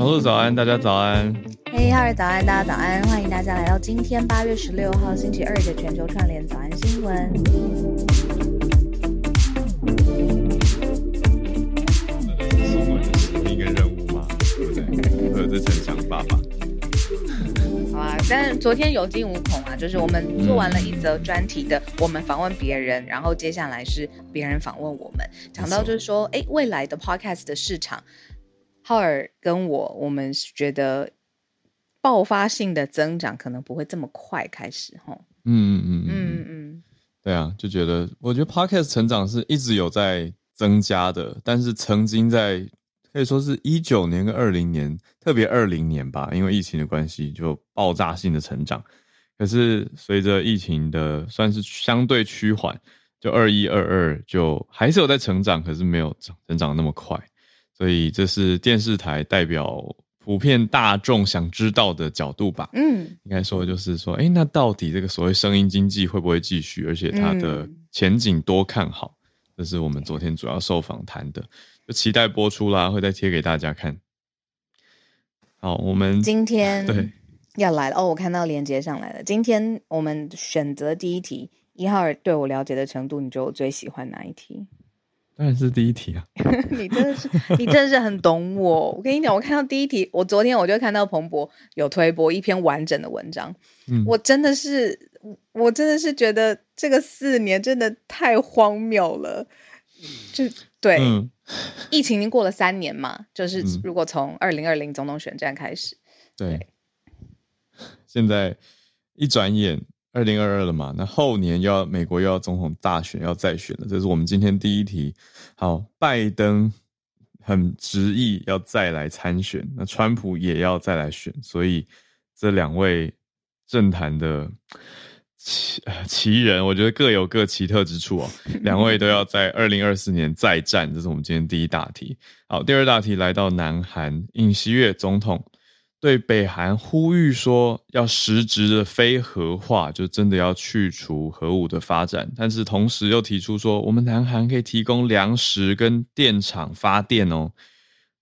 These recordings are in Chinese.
小鹿早安，大家早安。嘿，哈尔早安，大家早安，欢迎大家来到今天八月十六号星期二的全球串联早安新闻。新闻的使命跟任务吗？对不对？我有这层想法吧。好啊，但是昨天有惊无恐啊，就是我们做完了一则专题的，我们访问别人，嗯、然后接下来是别人访问我们，讲到就是说，哎，未来的 podcast 的市场。浩尔跟我，我们觉得爆发性的增长可能不会这么快开始，吼。嗯嗯嗯嗯嗯，对啊，就觉得我觉得 Podcast 成长是一直有在增加的，但是曾经在可以说是一九年跟二零年，特别二零年吧，因为疫情的关系就爆炸性的成长。可是随着疫情的算是相对趋缓，就二一二二就还是有在成长，可是没有成长那么快。所以这是电视台代表普遍大众想知道的角度吧？嗯，应该说就是说，哎，那到底这个所谓声音经济会不会继续？而且它的前景多看好？这是我们昨天主要受访谈的，就期待播出啦，会再贴给大家看。好，我们今天对要来了哦，我看到连接上来了。今天我们选择第一题，一号对我了解的程度，你觉得我最喜欢哪一题？当然是第一题啊！你真的是，你真的是很懂我。我跟你讲，我看到第一题，我昨天我就看到彭博有推播一篇完整的文章。嗯，我真的是，我真的是觉得这个四年真的太荒谬了。就对，嗯、疫情已经过了三年嘛，就是如果从二零二零总统选战开始，对，对现在一转眼。二零二二了嘛，那后年又要美国又要总统大选要再选了，这是我们今天第一题。好，拜登很执意要再来参选，那川普也要再来选，所以这两位政坛的奇奇人，我觉得各有各奇特之处哦。两位都要在二零二四年再战，这是我们今天第一大题。好，第二大题来到南韩尹锡悦总统。对北韩呼吁说要实质的非核化，就真的要去除核武的发展，但是同时又提出说，我们南韩可以提供粮食跟电厂发电哦。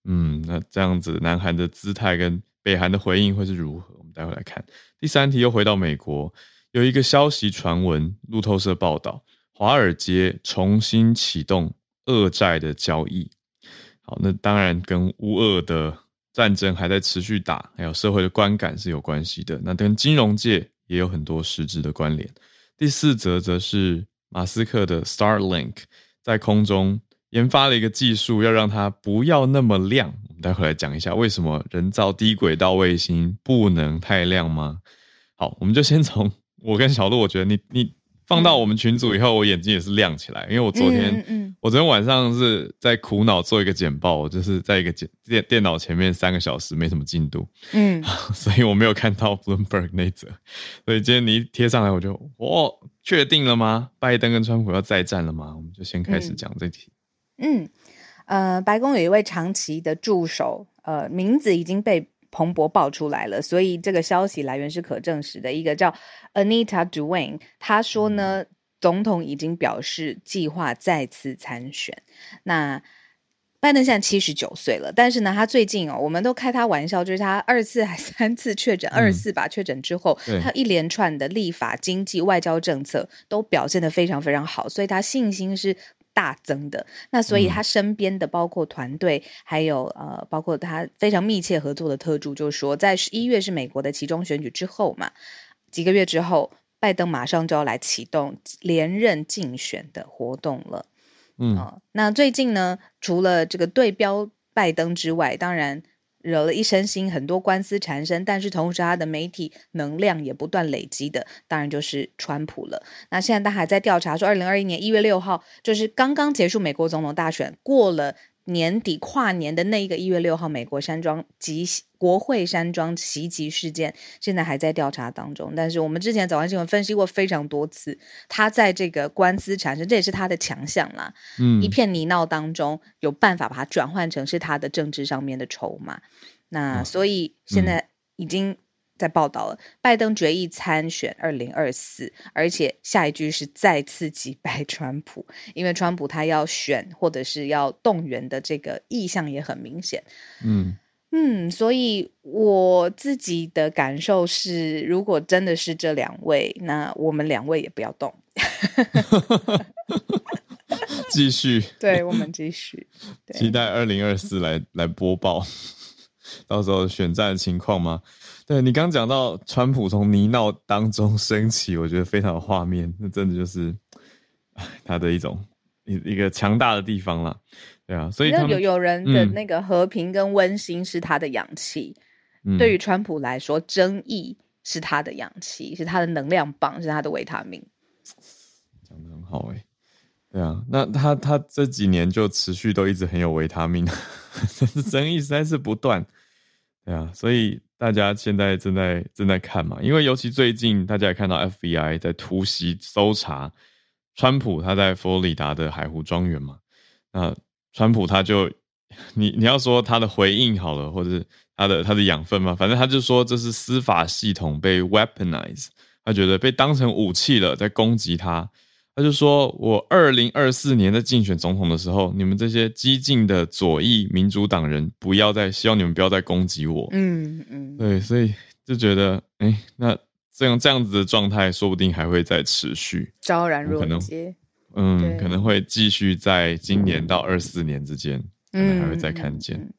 嗯，那这样子南韩的姿态跟北韩的回应会是如何？我们待会来看。第三题又回到美国，有一个消息传闻，路透社报道，华尔街重新启动俄债的交易。好，那当然跟乌俄的。战争还在持续打，还有社会的观感是有关系的。那跟金融界也有很多实质的关联。第四则则是马斯克的 Starlink 在空中研发了一个技术，要让它不要那么亮。我们待会来讲一下为什么人造低轨道卫星不能太亮吗？好，我们就先从 我跟小鹿，我觉得你你。放到我们群组以后，我眼睛也是亮起来，因为我昨天，嗯嗯、我昨天晚上是在苦恼做一个简报，我就是在一个简电电脑前面三个小时，没什么进度，嗯，所以我没有看到 Bloomberg 那则，所以今天你一贴上来，我就，哦，确定了吗？拜登跟川普要再战了吗？我们就先开始讲这题。嗯，呃，白宫有一位长期的助手，呃，名字已经被。彭博爆出来了，所以这个消息来源是可证实的。一个叫 Anita Duane，他说呢，总统已经表示计划再次参选。那拜登现在七十九岁了，但是呢，他最近哦，我们都开他玩笑，就是他二次还三次确诊，二次吧确诊之后，嗯、他一连串的立法、经济、外交政策都表现得非常非常好，所以他信心是。大增的，那所以他身边的包括团队，嗯、还有呃，包括他非常密切合作的特助，就是说，在十一月是美国的其中选举之后嘛，几个月之后，拜登马上就要来启动连任竞选的活动了。嗯、呃，那最近呢，除了这个对标拜登之外，当然。惹了一身腥，很多官司缠身，但是同时他的媒体能量也不断累积的，当然就是川普了。那现在他还在调查说，二零二一年一月六号就是刚刚结束美国总统大选，过了年底跨年的那一个一月六号，美国山庄及国会山庄袭击事件，现在还在调查当中。但是我们之前早安新闻分析过非常多次，他在这个官司产生，这也是他的强项啦。嗯，一片泥淖当中，有办法把它转换成是他的政治上面的筹码。那所以现在已经。在报道了，拜登决议参选二零二四，而且下一句是再次击败川普，因为川普他要选或者是要动员的这个意向也很明显。嗯嗯，所以我自己的感受是，如果真的是这两位，那我们两位也不要动，继续。对，我们继续，期待二零二四来来播报，到时候选战的情况吗？对，你刚讲到川普从泥淖当中 升起，我觉得非常有画面，那真的就是他的一种一一个强大的地方了。对啊，所以有有人的那个和平跟温馨是他的氧气，嗯、对于川普来说，争议是他的氧气，是他的能量棒，是他的维他命。讲的很好哎、欸，对啊，那他他这几年就持续都一直很有维他命，争议实在是不断。对啊，所以。大家现在正在正在看嘛，因为尤其最近大家也看到 FBI 在突袭搜查川普他在佛罗里达的海湖庄园嘛，那川普他就你你要说他的回应好了，或者是他的他的养分嘛，反正他就说这是司法系统被 weaponize，他觉得被当成武器了，在攻击他。他就说：“我二零二四年在竞选总统的时候，你们这些激进的左翼民主党人，不要再希望你们不要再攻击我。嗯”嗯嗯，对，所以就觉得，哎、欸，那这样这样子的状态，说不定还会再持续，昭然若揭。嗯，可能会继续在今年到二四年之间，可能还会再看见。嗯嗯嗯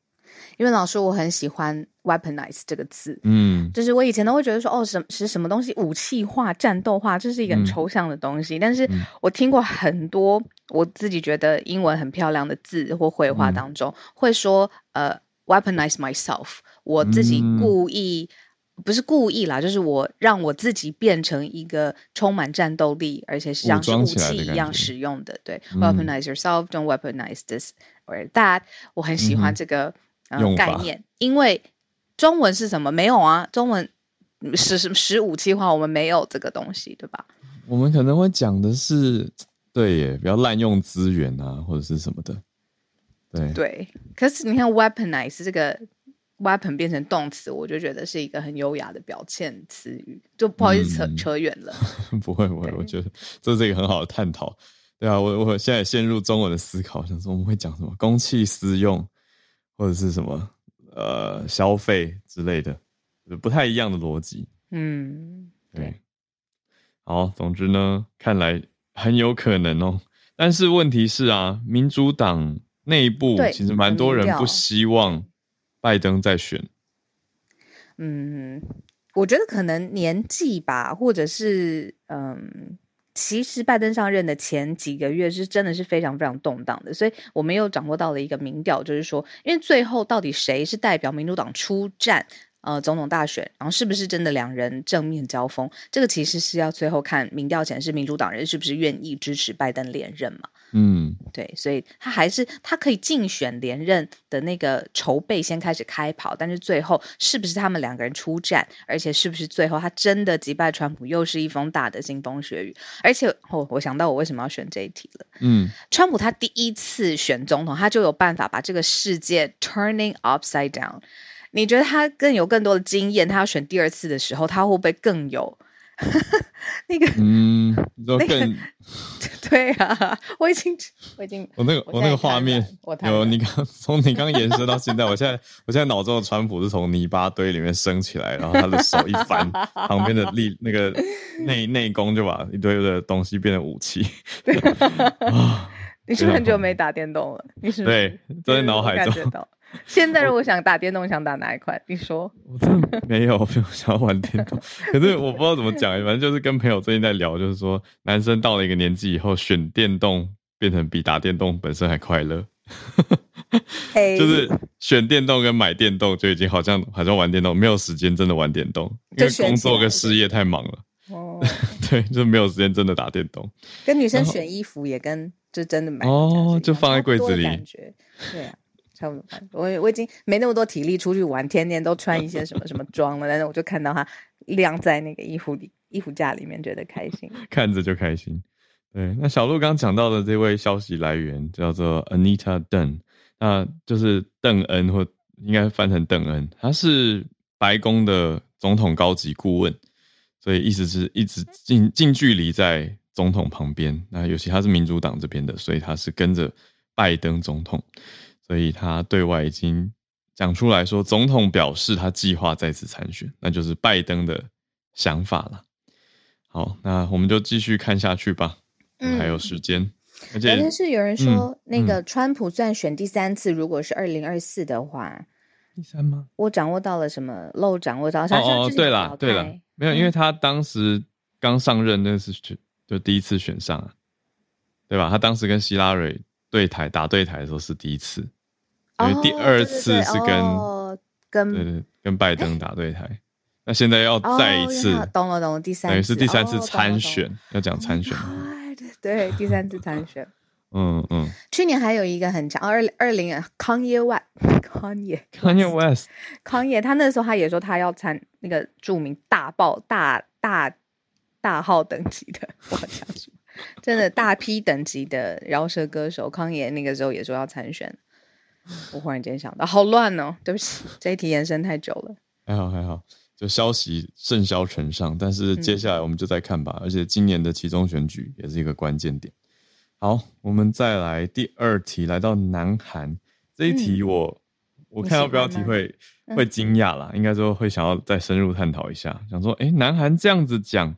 因为老师，我很喜欢 weaponize 这个字，嗯，就是我以前都会觉得说，哦，什是什么东西武器化、战斗化，这是一个很抽象的东西。嗯、但是我听过很多我自己觉得英文很漂亮的字或绘画当中，嗯、会说，呃，weaponize myself，我自己故意、嗯、不是故意啦，就是我让我自己变成一个充满战斗力，而且是像是武器一样使用的。对、嗯、weaponize yourself，don't weaponize this or that。我很喜欢这个。嗯嗯、概念，因为中文是什么？没有啊，中文使使武器化，我们没有这个东西，对吧？我们可能会讲的是，对耶，不要滥用资源啊，或者是什么的。对对，可是你看，weaponize 这个 weapon 变成动词，我就觉得是一个很优雅的表现词语，就不好意思扯、嗯、扯远了。不会不会，我觉得这是一个很好的探讨。对啊，我我现在陷入中文的思考，想说我们会讲什么？公器私用。或者是什么呃消费之类的，不太一样的逻辑。嗯，对。好，总之呢，看来很有可能哦。但是问题是啊，民主党内部其实蛮多人不希望拜登再选。嗯，我觉得可能年纪吧，或者是嗯。其实拜登上任的前几个月是真的是非常非常动荡的，所以我们又掌握到了一个民调，就是说，因为最后到底谁是代表民主党出战呃总统大选，然后是不是真的两人正面交锋，这个其实是要最后看民调显示民主党人是不是愿意支持拜登连任嘛。嗯，对，所以他还是他可以竞选连任的那个筹备先开始开跑，但是最后是不是他们两个人出战，而且是不是最后他真的击败川普，又是一封大的腥风血雨。而且哦，我想到我为什么要选这一题了。嗯，川普他第一次选总统，他就有办法把这个世界 turning upside down。你觉得他更有更多的经验，他要选第二次的时候，他会不会更有？那个，嗯，那个，对啊，我已经，我已经，我那个，我那个画面，有你刚 从你刚延伸到现在，我现在，我现在脑中的川普是从泥巴堆里面升起来，然后他的手一翻，旁边的力那个内内功就把一堆的东西变成武器。你是不是很久没打电动了？你是对，都在脑海中。现在如果想打电动，想打哪一款？你说？我真的没有，没有想要玩电动。可是我不知道怎么讲，反正就是跟朋友最近在聊，就是说男生到了一个年纪以后，选电动变成比打电动本身还快乐。就是选电动跟买电动就已经好像好像玩电动，没有时间真的玩电动，因为工作跟事业太忙了。哦，对，就没有时间真的打电动。跟女生选衣服也跟就真的买哦，就放在柜子里，感觉对啊，差不多。我我已经没那么多体力出去玩，天天都穿一些什么什么装了，但是我就看到它晾在那个衣服里衣服架里面，觉得开心，看着就开心。对，那小鹿刚讲到的这位消息来源叫做 Anita Dunn，那就是邓恩，或应该翻成邓恩，他是白宫的总统高级顾问，所以意思是一直近近距离在总统旁边。那尤其他是民主党这边的，所以他是跟着拜登总统，所以他对外已经讲出来说，总统表示他计划再次参选，那就是拜登的想法了。好，那我们就继续看下去吧。嗯，还有时间。而且，但是有人说，嗯、那个川普算选第三次，如果是二零二四的话，第三吗？我掌握到了什么漏掌握到？哦哦，对了对了，没有，因为他当时刚上任，那是就就第一次选上啊，对吧？他当时跟希拉蕊对台打对台的时候是第一次，因为第二次是跟、哦、跟对对跟拜登打对台。那现在要再一次，哦、懂了懂了，第三次等于是第三次参选，哦、要讲参选。对，第三次参选。嗯嗯。去年还有一个很强，二二零 Kanye West，Kanye Kanye West，Kanye，他那时候他也说他要参那个著名大爆大大大号等级的，我讲什么？真的大批等级的饶舌歌手 Kanye 那个时候也说要参选。我忽然间想到，好乱哦，对不起，这一题延伸太久了。还好还好。就消息甚嚣尘上，但是接下来我们就再看吧。嗯、而且今年的其中选举也是一个关键点。好，我们再来第二题，来到南韩这一题我，我、嗯、我看到标题会会惊讶啦，应该说会想要再深入探讨一下，想说，诶，南韩这样子讲，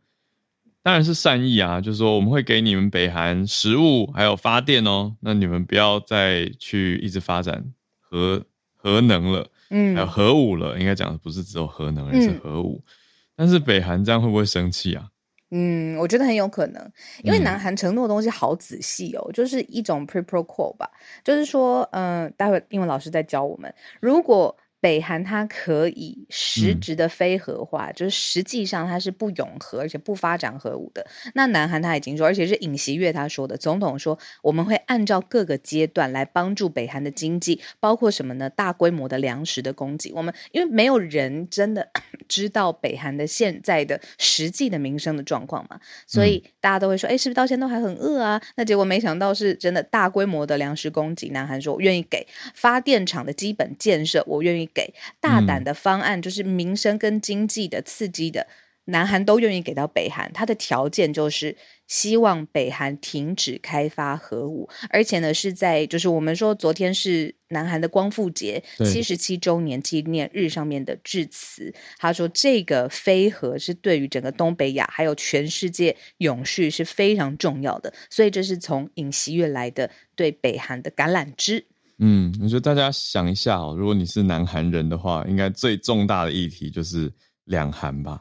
当然是善意啊，就是说我们会给你们北韩食物还有发电哦，那你们不要再去一直发展核核能了。嗯，还有核武了，应该讲的不是只有核能，而是核武。嗯、但是北韩这样会不会生气啊？嗯，我觉得很有可能，因为南韩承诺的东西好仔细哦，嗯、就是一种 pre pro quo 吧，就是说，嗯、呃，待会英文老师在教我们，如果。北韩它可以实质的非核化，嗯、就是实际上它是不永核而且不发展核武的。那南韩他已经说，而且是尹锡悦他说的，总统说我们会按照各个阶段来帮助北韩的经济，包括什么呢？大规模的粮食的供给。我们因为没有人真的 知道北韩的现在的实际的民生的状况嘛，所以大家都会说，哎、嗯，是不是到现在都还很饿啊？那结果没想到是真的大规模的粮食供给。南韩说我愿意给发电厂的基本建设，我愿意。给大胆的方案，就是民生跟经济的刺激的，嗯、南韩都愿意给到北韩。他的条件就是希望北韩停止开发核武，而且呢是在就是我们说昨天是南韩的光复节七十七周年纪念日上面的致辞，他说这个非核是对于整个东北亚还有全世界永续是非常重要的，所以这是从尹锡悦来的对北韩的橄榄枝。嗯，我觉得大家想一下哦，如果你是南韩人的话，应该最重大的议题就是两韩吧。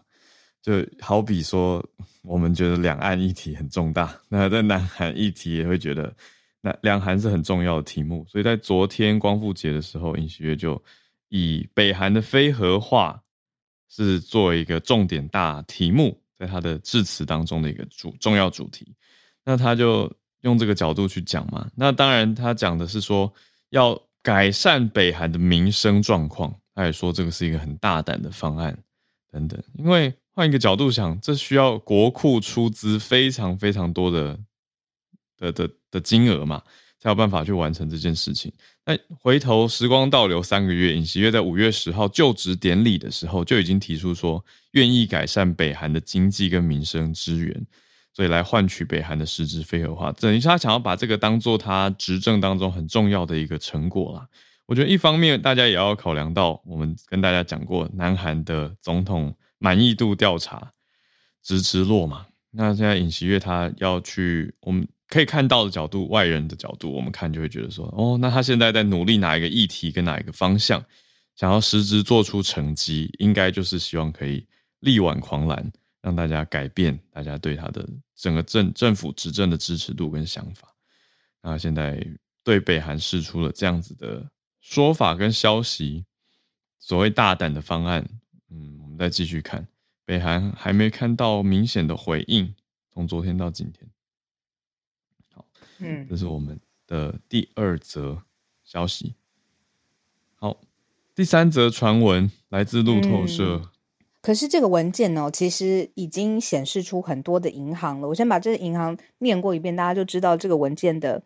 就好比说，我们觉得两岸议题很重大，那在南韩议题也会觉得那两韩是很重要的题目。所以在昨天光复节的时候，尹锡悦就以北韩的非核化是作为一个重点大题目，在他的致辞当中的一个主重要主题。那他就用这个角度去讲嘛。那当然，他讲的是说。要改善北韩的民生状况，他也说这个是一个很大胆的方案，等等。因为换一个角度想，这需要国库出资非常非常多的的的的金额嘛，才有办法去完成这件事情。那回头时光倒流三个月，尹锡悦在五月十号就职典礼的时候就已经提出说，愿意改善北韩的经济跟民生资源。所以来换取北韩的实质非核化，等于是他想要把这个当做他执政当中很重要的一个成果啦。我觉得一方面大家也要考量到，我们跟大家讲过，南韩的总统满意度调查直直落嘛。那现在尹锡悦他要去，我们可以看到的角度，外人的角度，我们看就会觉得说，哦，那他现在在努力哪一个议题跟哪一个方向，想要实质做出成绩，应该就是希望可以力挽狂澜。让大家改变大家对他的整个政政府执政的支持度跟想法。那现在对北韩释出了这样子的说法跟消息，所谓大胆的方案，嗯，我们再继续看，北韩还没看到明显的回应，从昨天到今天。好，嗯，这是我们的第二则消息。好，第三则传闻来自路透社。嗯可是这个文件呢，其实已经显示出很多的银行了。我先把这个银行念过一遍，大家就知道这个文件的，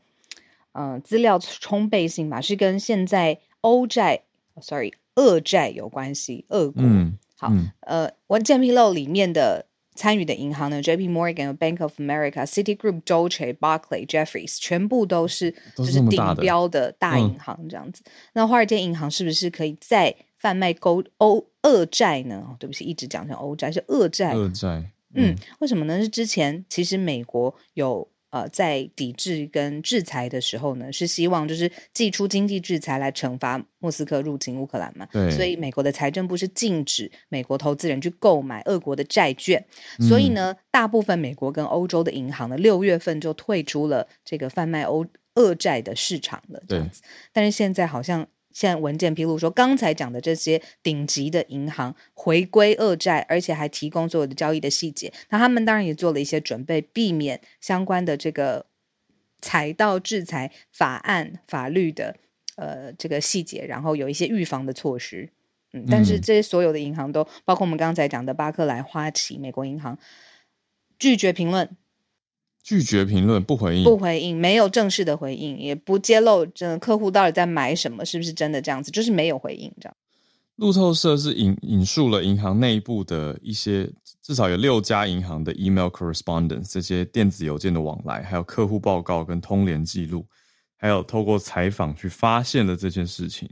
呃，资料充沛性吧，是跟现在欧债，sorry，俄债有关系。俄国，嗯、好，嗯、呃，文件披露里面的参与的银行呢，J.P. Morgan、Bank of America、Citigroup、Deutsche、Barclays、Jefferies，全部都是就是顶标的大银行这样子。嗯、那华尔街银行是不是可以再贩卖勾欧？恶债呢？对不起，一直讲成欧债是恶债。恶债，嗯，嗯，为什么呢？是之前其实美国有呃在抵制跟制裁的时候呢，是希望就是祭出经济制裁来惩罚莫斯科入侵乌克兰嘛。对。所以美国的财政部是禁止美国投资人去购买俄国的债券。嗯、所以呢，大部分美国跟欧洲的银行呢，六月份就退出了这个贩卖欧恶债的市场了。这样子。但是现在好像。现在文件披露说，刚才讲的这些顶级的银行回归恶债，而且还提供所有的交易的细节。那他们当然也做了一些准备，避免相关的这个财道制裁法案法律的呃这个细节，然后有一些预防的措施。嗯，但是这些所有的银行都包括我们刚才讲的巴克莱、花旗、美国银行拒绝评论。拒绝评论，不回应，不回应，没有正式的回应，也不揭露这客户到底在买什么，是不是真的这样子，就是没有回应这样。路透社是引引述了银行内部的一些，至少有六家银行的 email correspondence，这些电子邮件的往来，还有客户报告跟通联记录，还有透过采访去发现的这件事情，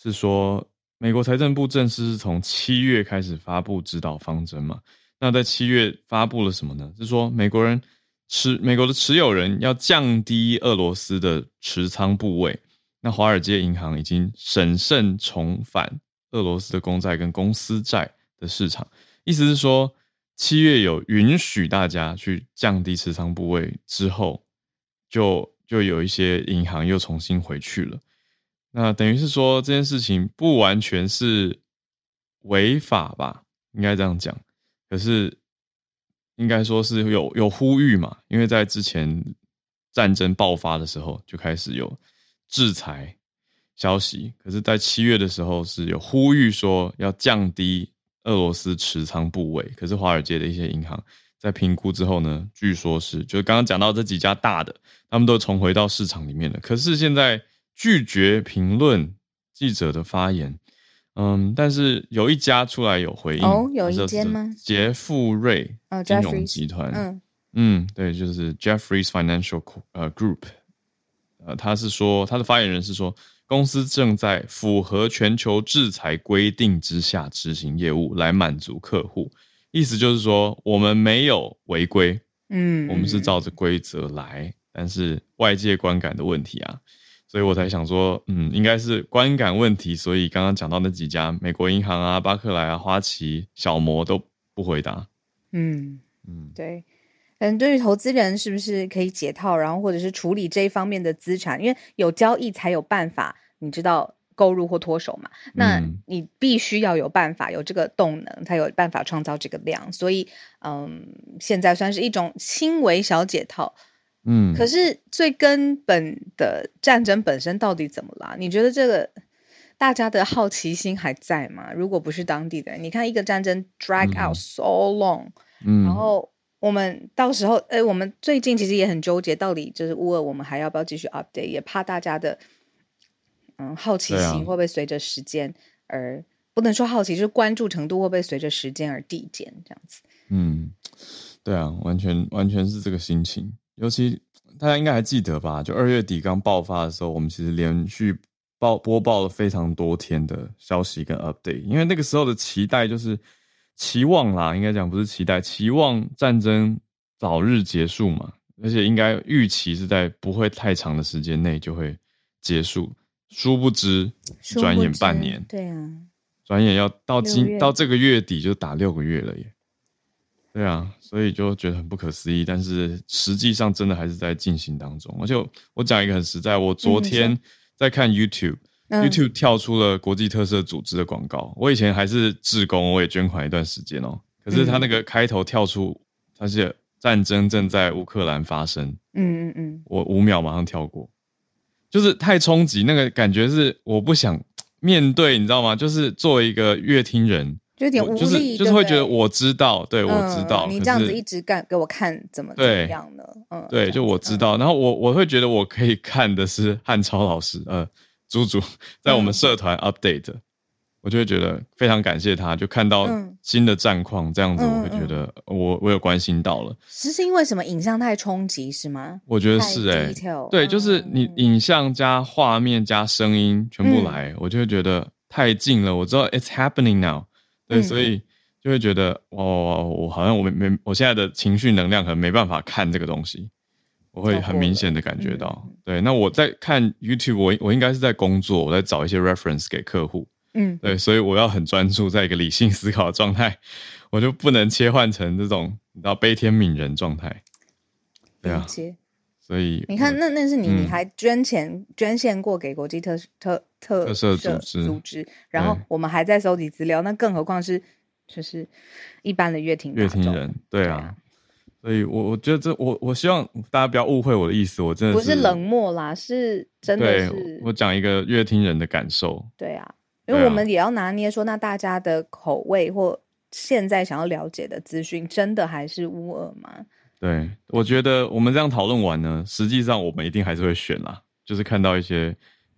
是说美国财政部正式是从七月开始发布指导方针嘛？那在七月发布了什么呢？是说美国人。持美国的持有人要降低俄罗斯的持仓部位，那华尔街银行已经审慎重返俄罗斯的公债跟公司债的市场，意思是说，七月有允许大家去降低持仓部位之后，就就有一些银行又重新回去了。那等于是说这件事情不完全是违法吧，应该这样讲，可是。应该说是有有呼吁嘛，因为在之前战争爆发的时候就开始有制裁消息，可是，在七月的时候是有呼吁说要降低俄罗斯持仓部位，可是华尔街的一些银行在评估之后呢，据说是就刚刚讲到这几家大的，他们都重回到市场里面了，可是现在拒绝评论记者的发言。嗯，但是有一家出来有回应哦，有一间吗？杰富瑞金融集团，哦、嗯嗯，对，就是 Jefferies Financial 呃 Group，呃，他是说他的发言人是说，公司正在符合全球制裁规定之下执行业务，来满足客户。意思就是说，我们没有违规，嗯，我们是照着规则来，但是外界观感的问题啊。所以我才想说，嗯，应该是观感问题。所以刚刚讲到那几家美国银行啊、巴克莱啊、花旗、小摩都不回答。嗯嗯，对。嗯，对于投资人是不是可以解套，然后或者是处理这一方面的资产？因为有交易才有办法，你知道购入或脱手嘛？那你必须要有办法，有这个动能，才有办法创造这个量。所以，嗯，现在算是一种轻微小解套。嗯，可是最根本的战争本身到底怎么啦？你觉得这个大家的好奇心还在吗？如果不是当地的人，你看一个战争 drag out so long，嗯，然后我们到时候，哎，我们最近其实也很纠结，到底就是乌尔，我们还要不要继续 update？也怕大家的嗯好奇心会不会随着时间而、啊、不能说好奇，就是关注程度会不会随着时间而递减？这样子，嗯，对啊，完全完全是这个心情。尤其大家应该还记得吧？就二月底刚爆发的时候，我们其实连续报播报了非常多天的消息跟 update，因为那个时候的期待就是期望啦，应该讲不是期待，期望战争早日结束嘛，而且应该预期是在不会太长的时间内就会结束。殊不知，转眼半年，对啊，转眼要到今到这个月底就打六个月了耶。对啊，所以就觉得很不可思议，但是实际上真的还是在进行当中。而且我讲一个很实在，我昨天在看 YouTube，YouTube、嗯、YouTube 跳出了国际特色组织的广告。我以前还是志工，我也捐款一段时间哦。可是他那个开头跳出，他是战争正在乌克兰发生嗯嗯嗯，我五秒马上跳过，就是太冲击，那个感觉是我不想面对，你知道吗？就是作为一个乐听人，就有点无力，就是就是会觉得我知道，对，嗯、我知道，你这样子一直干给我看怎么怎么样呢？嗯，对，就我知道，然后我我会觉得我可以看的是汉超老师，呃，猪猪在我们社团 update。嗯我就会觉得非常感谢他，就看到新的战况这样子，我会觉得我我有关心到了。是是因为什么影像太冲击是吗？我觉得是哎、欸，对，就是你影像加画面加声音全部来，嗯、我就会觉得太近了。我知道 it's happening now，对，嗯、所以就会觉得哇，我好像我没没，我现在的情绪能量可能没办法看这个东西，我会很明显的感觉到。嗯、对，那我在看 YouTube，我我应该是在工作，我在找一些 reference 给客户。嗯，对，所以我要很专注在一个理性思考的状态，我就不能切换成这种你知道悲天悯人状态。对啊，所以你看，那那是你，你还捐钱捐献过给国际特特特特色组织组织，然后我们还在收集资料，那更何况是就是一般的乐听乐听人，对啊，所以我我觉得这我我希望大家不要误会我的意思，我真的不是冷漠啦，是真的是我讲一个乐听人的感受，对啊。因为我们也要拿捏说，那大家的口味或现在想要了解的资讯，真的还是乌尔吗？对，我觉得我们这样讨论完呢，实际上我们一定还是会选啦，就是看到一些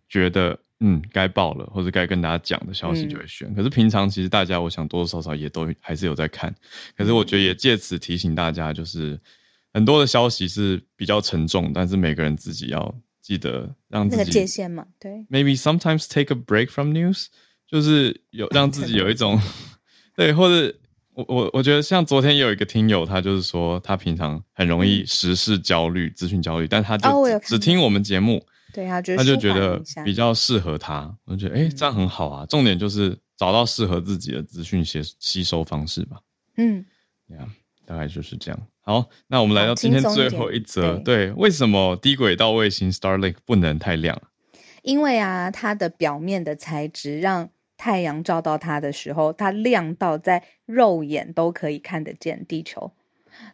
觉得嗯该报了或者该跟大家讲的消息就会选。嗯、可是平常其实大家，我想多多少少也都还是有在看。可是我觉得也借此提醒大家，就是很多的消息是比较沉重，但是每个人自己要。记得让自己那个界限嘛，对。Maybe sometimes take a break from news，就是有让自己有一种 对，或者我我我觉得像昨天也有一个听友，他就是说他平常很容易时事焦虑、资讯焦虑，但他就只听我们节目，对他觉得他就觉得比较适合他，我就觉得哎、欸、这样很好啊。重点就是找到适合自己的资讯吸吸收方式吧。嗯，对啊，大概就是这样。好，那我们来到今天最后一则。对，对，为什么低轨道卫星 Starlink 不能太亮？因为啊，它的表面的材质让太阳照到它的时候，它亮到在肉眼都可以看得见地球。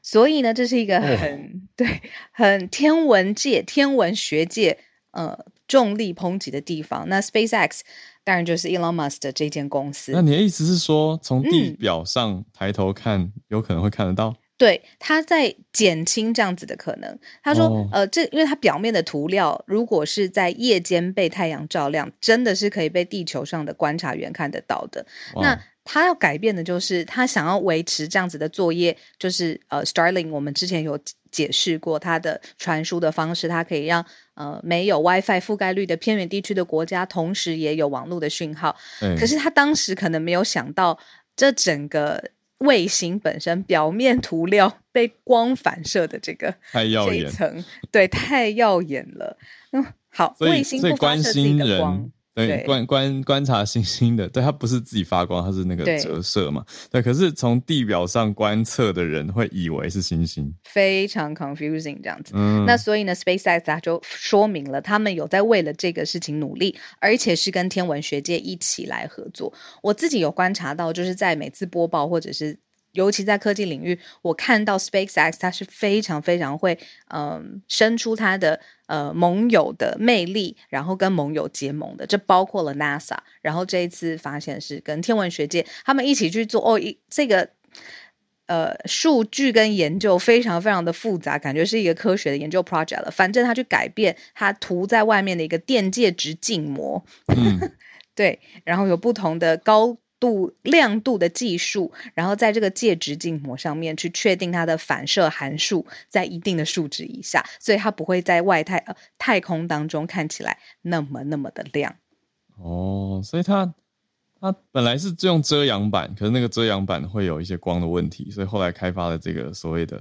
所以呢，这是一个很、哦、对、很天文界、天文学界呃重力抨击的地方。那 SpaceX 当然就是 Elon Musk 的这间公司。那你的意思是说，从地表上抬头看，嗯、有可能会看得到？对，他在减轻这样子的可能。他说：“哦、呃，这因为它表面的涂料，如果是在夜间被太阳照亮，真的是可以被地球上的观察员看得到的。那他要改变的就是，他想要维持这样子的作业，就是呃，Starling，我们之前有解释过它的传输的方式，它可以让呃没有 WiFi 覆盖率的偏远地区的国家，同时也有网络的讯号。嗯、可是他当时可能没有想到，这整个。”卫星本身表面涂料被光反射的这个太耀眼，对，太耀眼了。嗯，好，卫星不发射自己的光。对，对观观观察星星的，对，它不是自己发光，它是那个折射嘛。对，对，可是从地表上观测的人会以为是星星，非常 confusing 这样子。嗯，那所以呢，SpaceX 它就说明了，他们有在为了这个事情努力，而且是跟天文学界一起来合作。我自己有观察到，就是在每次播报或者是。尤其在科技领域，我看到 SpaceX 它是非常非常会，嗯、呃，伸出它的呃盟友的魅力，然后跟盟友结盟的，这包括了 NASA。然后这一次发现是跟天文学界他们一起去做哦，一这个呃数据跟研究非常非常的复杂，感觉是一个科学的研究 project 了。反正他去改变它涂在外面的一个电介质镜膜，嗯、对，然后有不同的高。度亮度的技术，然后在这个介质镜膜上面去确定它的反射函数在一定的数值以下，所以它不会在外太呃太空当中看起来那么那么的亮。哦，所以它它本来是用遮阳板，可是那个遮阳板会有一些光的问题，所以后来开发了这个所谓的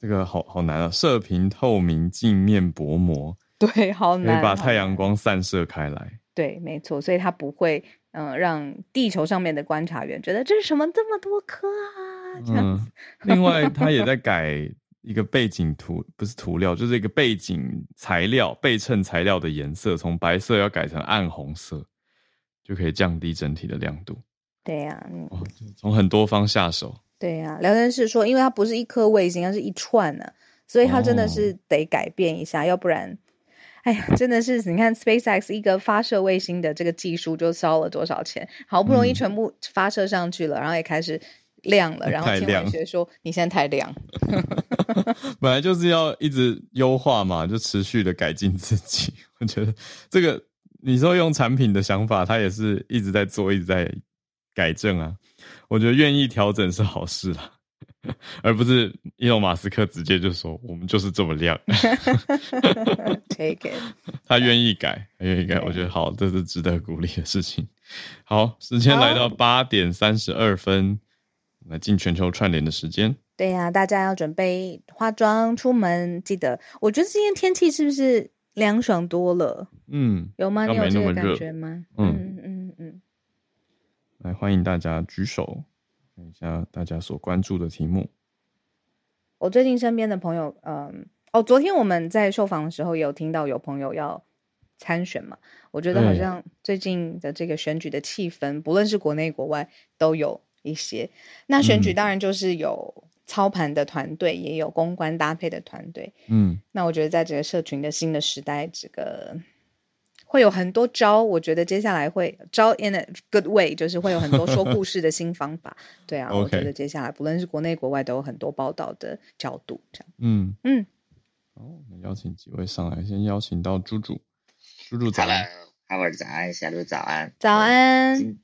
这个好好难啊，射频透明镜面薄膜。对，好难，可以把太阳光散射开来。对，没错，所以它不会。嗯，让地球上面的观察员觉得这是什么这么多颗啊？这样子。嗯，另外，他也在 改一个背景涂，不是涂料，就是一个背景材料，背衬材料的颜色，从白色要改成暗红色，就可以降低整体的亮度。对呀，啊，嗯，从很多方下手。对呀，啊，聊天室说，因为它不是一颗卫星，它是一串呢，啊，所以它真的是得改变一下，哦、要不然，哎呀，真的是你看 SpaceX 一个发射卫星的这个技术就烧了多少钱，好不容易全部发射上去了，嗯、然后也开始亮了，然后天文学说你现在太亮 本来就是要一直优化嘛，就持续的改进自己。我觉得这个你说用产品的想法，他也是一直在做，一直在改正啊。我觉得愿意调整是好事啦。而不是伊隆马斯克直接就说我们就是这么亮，Take it，他愿意改，他愿意改，我觉得好，这是值得鼓励的事情。好，时间来到八点三十二分，来进全球串联的时间。对呀、啊，大家要准备化妆出门，记得。我觉得今天天气是不是凉爽多了？嗯，有吗？你有这个感觉吗？嗯嗯嗯嗯。来，欢迎大家举手。看一下大家所关注的题目。我最近身边的朋友，嗯，哦，昨天我们在受访的时候，有听到有朋友要参选嘛？我觉得好像最近的这个选举的气氛，不论是国内国外，都有一些。那选举当然就是有操盘的团队，嗯、也有公关搭配的团队。嗯，那我觉得在这个社群的新的时代，这个。会有很多招，我觉得接下来会招 in a good way，就是会有很多说故 事的新方法。对啊，我觉得接下来不论是国内国外都有很多报道的角度，这样。嗯嗯。好，我们邀请几位上来，先邀请到猪猪，猪猪早安，Hello，Howard 早安，小鹿早安，早安。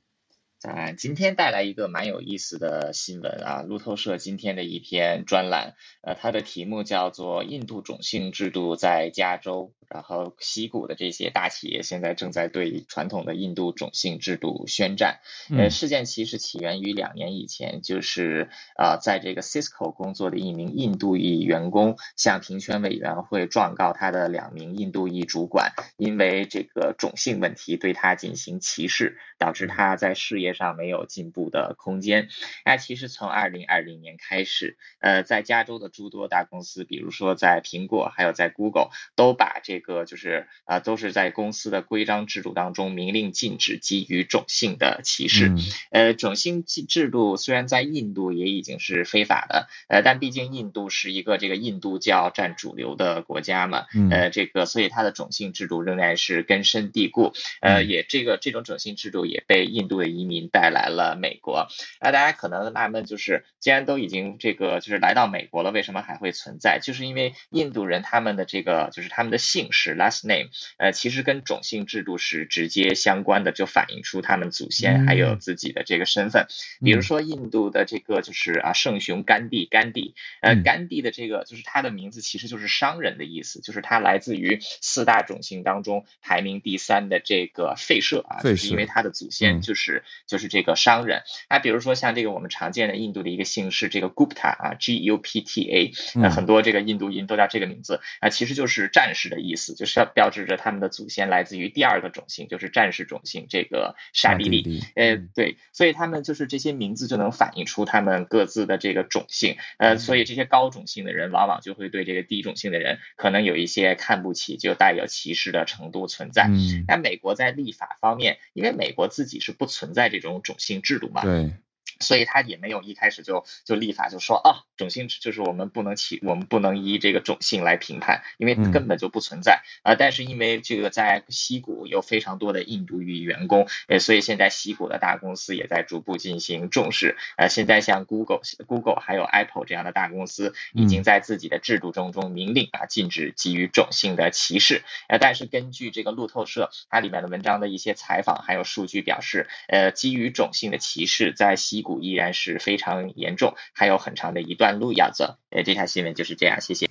早安，今天带来一个蛮有意思的新闻啊，路透社今天的一篇专栏，呃，它的题目叫做《印度种姓制度在加州》。然后，西谷的这些大企业现在正在对传统的印度种姓制度宣战。呃，事件其实起源于两年以前，就是啊、呃，在这个 Cisco 工作的一名印度裔员工向平权委员会状告他的两名印度裔主管，因为这个种姓问题对他进行歧视，导致他在事业上没有进步的空间。那其实从二零二零年开始，呃，在加州的诸多大公司，比如说在苹果，还有在 Google，都把这个就是啊、呃，都是在公司的规章制度当中明令禁止基于种姓的歧视。嗯、呃，种姓制度虽然在印度也已经是非法的，呃，但毕竟印度是一个这个印度教占主流的国家嘛，嗯、呃，这个所以它的种姓制度仍然是根深蒂固。呃，也这个这种种姓制度也被印度的移民带来了美国。啊、呃，大家可能纳闷，就是既然都已经这个就是来到美国了，为什么还会存在？就是因为印度人他们的这个就是他们的姓。氏 last name，呃，其实跟种姓制度是直接相关的，就反映出他们祖先还有自己的这个身份。嗯、比如说印度的这个就是啊圣雄甘地，甘地，呃，甘地的这个就是他的名字其实就是商人的意思，就是他来自于四大种姓当中排名第三的这个吠舍啊，就是因为他的祖先就是、嗯、就是这个商人。那比如说像这个我们常见的印度的一个姓氏这个 Gupta 啊，G U P T A，那很多这个印度人都叫这个名字啊，其实就是战士的意思。就是要标志着他们的祖先来自于第二个种姓，就是战士种姓，这个沙比利。呃，对，所以他们就是这些名字就能反映出他们各自的这个种姓。呃，所以这些高种姓的人往往就会对这个低种姓的人可能有一些看不起，就带有歧视的程度存在。嗯，那美国在立法方面，因为美国自己是不存在这种种姓制度嘛。对。所以他也没有一开始就就立法就说啊，种姓就是我们不能起，我们不能依这个种姓来评判，因为根本就不存在啊。但是因为这个在西谷有非常多的印度裔员工，呃，所以现在西谷的大公司也在逐步进行重视。呃，现在像 Google、Google 还有 Apple 这样的大公司，已经在自己的制度中中明令啊，禁止基于种姓的歧视。呃，但是根据这个路透社它里面的文章的一些采访还有数据表示，呃，基于种姓的歧视在矽依然是非常严重，还有很长的一段路要走。呃，这条新闻就是这样，谢谢。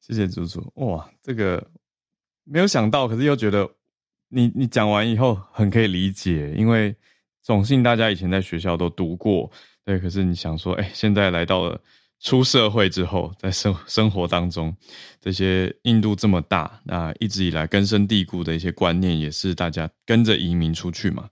谢谢猪猪。哇，这个没有想到，可是又觉得你你讲完以后很可以理解，因为总信大家以前在学校都读过，对。可是你想说，哎，现在来到了出社会之后，在生生活当中，这些印度这么大，那一直以来根深蒂固的一些观念，也是大家跟着移民出去嘛。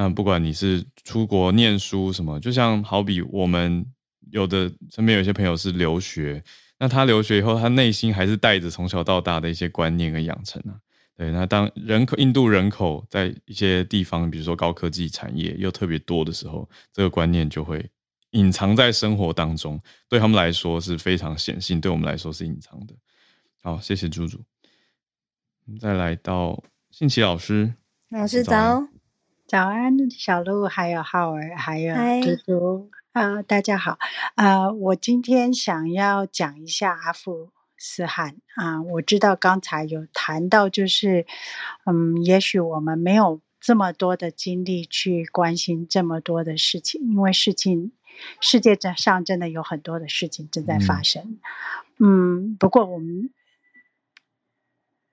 那不管你是出国念书什么，就像好比我们有的身边有些朋友是留学，那他留学以后，他内心还是带着从小到大的一些观念跟养成啊。对，那当人口印度人口在一些地方，比如说高科技产业又特别多的时候，这个观念就会隐藏在生活当中，对他们来说是非常显性，对我们来说是隐藏的。好，谢谢猪猪。再来到信奇老师，老师早，早安，小鹿，还有浩儿，还有嘟嘟啊、呃，大家好啊、呃！我今天想要讲一下阿富斯汗啊、呃，我知道刚才有谈到，就是嗯，也许我们没有这么多的精力去关心这么多的事情，因为事情世界上真的有很多的事情正在发生。嗯，嗯，不过我们。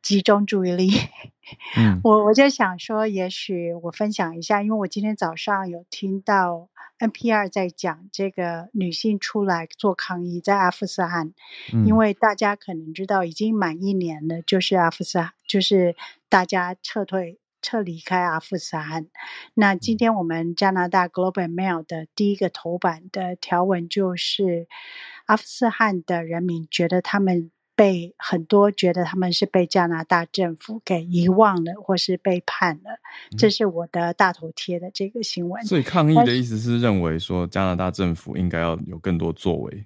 集中注意力，嗯，我我就想说，也许我分享一下，因为我今天早上有听到 NPR 在讲这个女性出来做抗议，在阿富汗，嗯，因为大家可能知道，已经满一年了，就是阿富汗，就是大家撤退、撤离开阿富汗。那今天我们加拿大 Globe and Mail 的第一个头版的条文就是，阿富汗的人民觉得他们。被很多觉得他们是被加拿大政府给遗忘了，或是背叛了。这是我的大头贴的这个新闻。所以抗议的意思是认为说加拿大政府应该要有更多作为。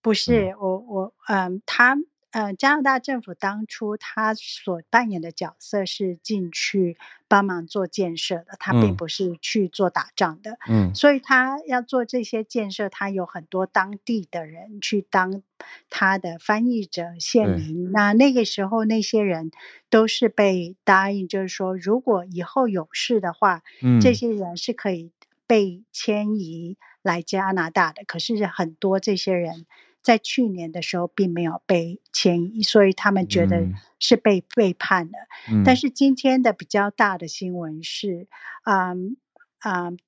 不是，嗯、我我嗯，他。呃，加拿大政府当初他所扮演的角色是进去帮忙做建设的，他并不是去做打仗的。嗯，所以他要做这些建设，他有很多当地的人去当他的翻译者、县民。那那个时候，那些人都是被答应，就是说，如果以后有事的话，嗯，这些人是可以被迁移来加拿大的。可是很多这些人。在去年的时候，并没有被迁移，所以他们觉得是被背叛的。嗯。但是今天的比较大的新闻是，嗯嗯，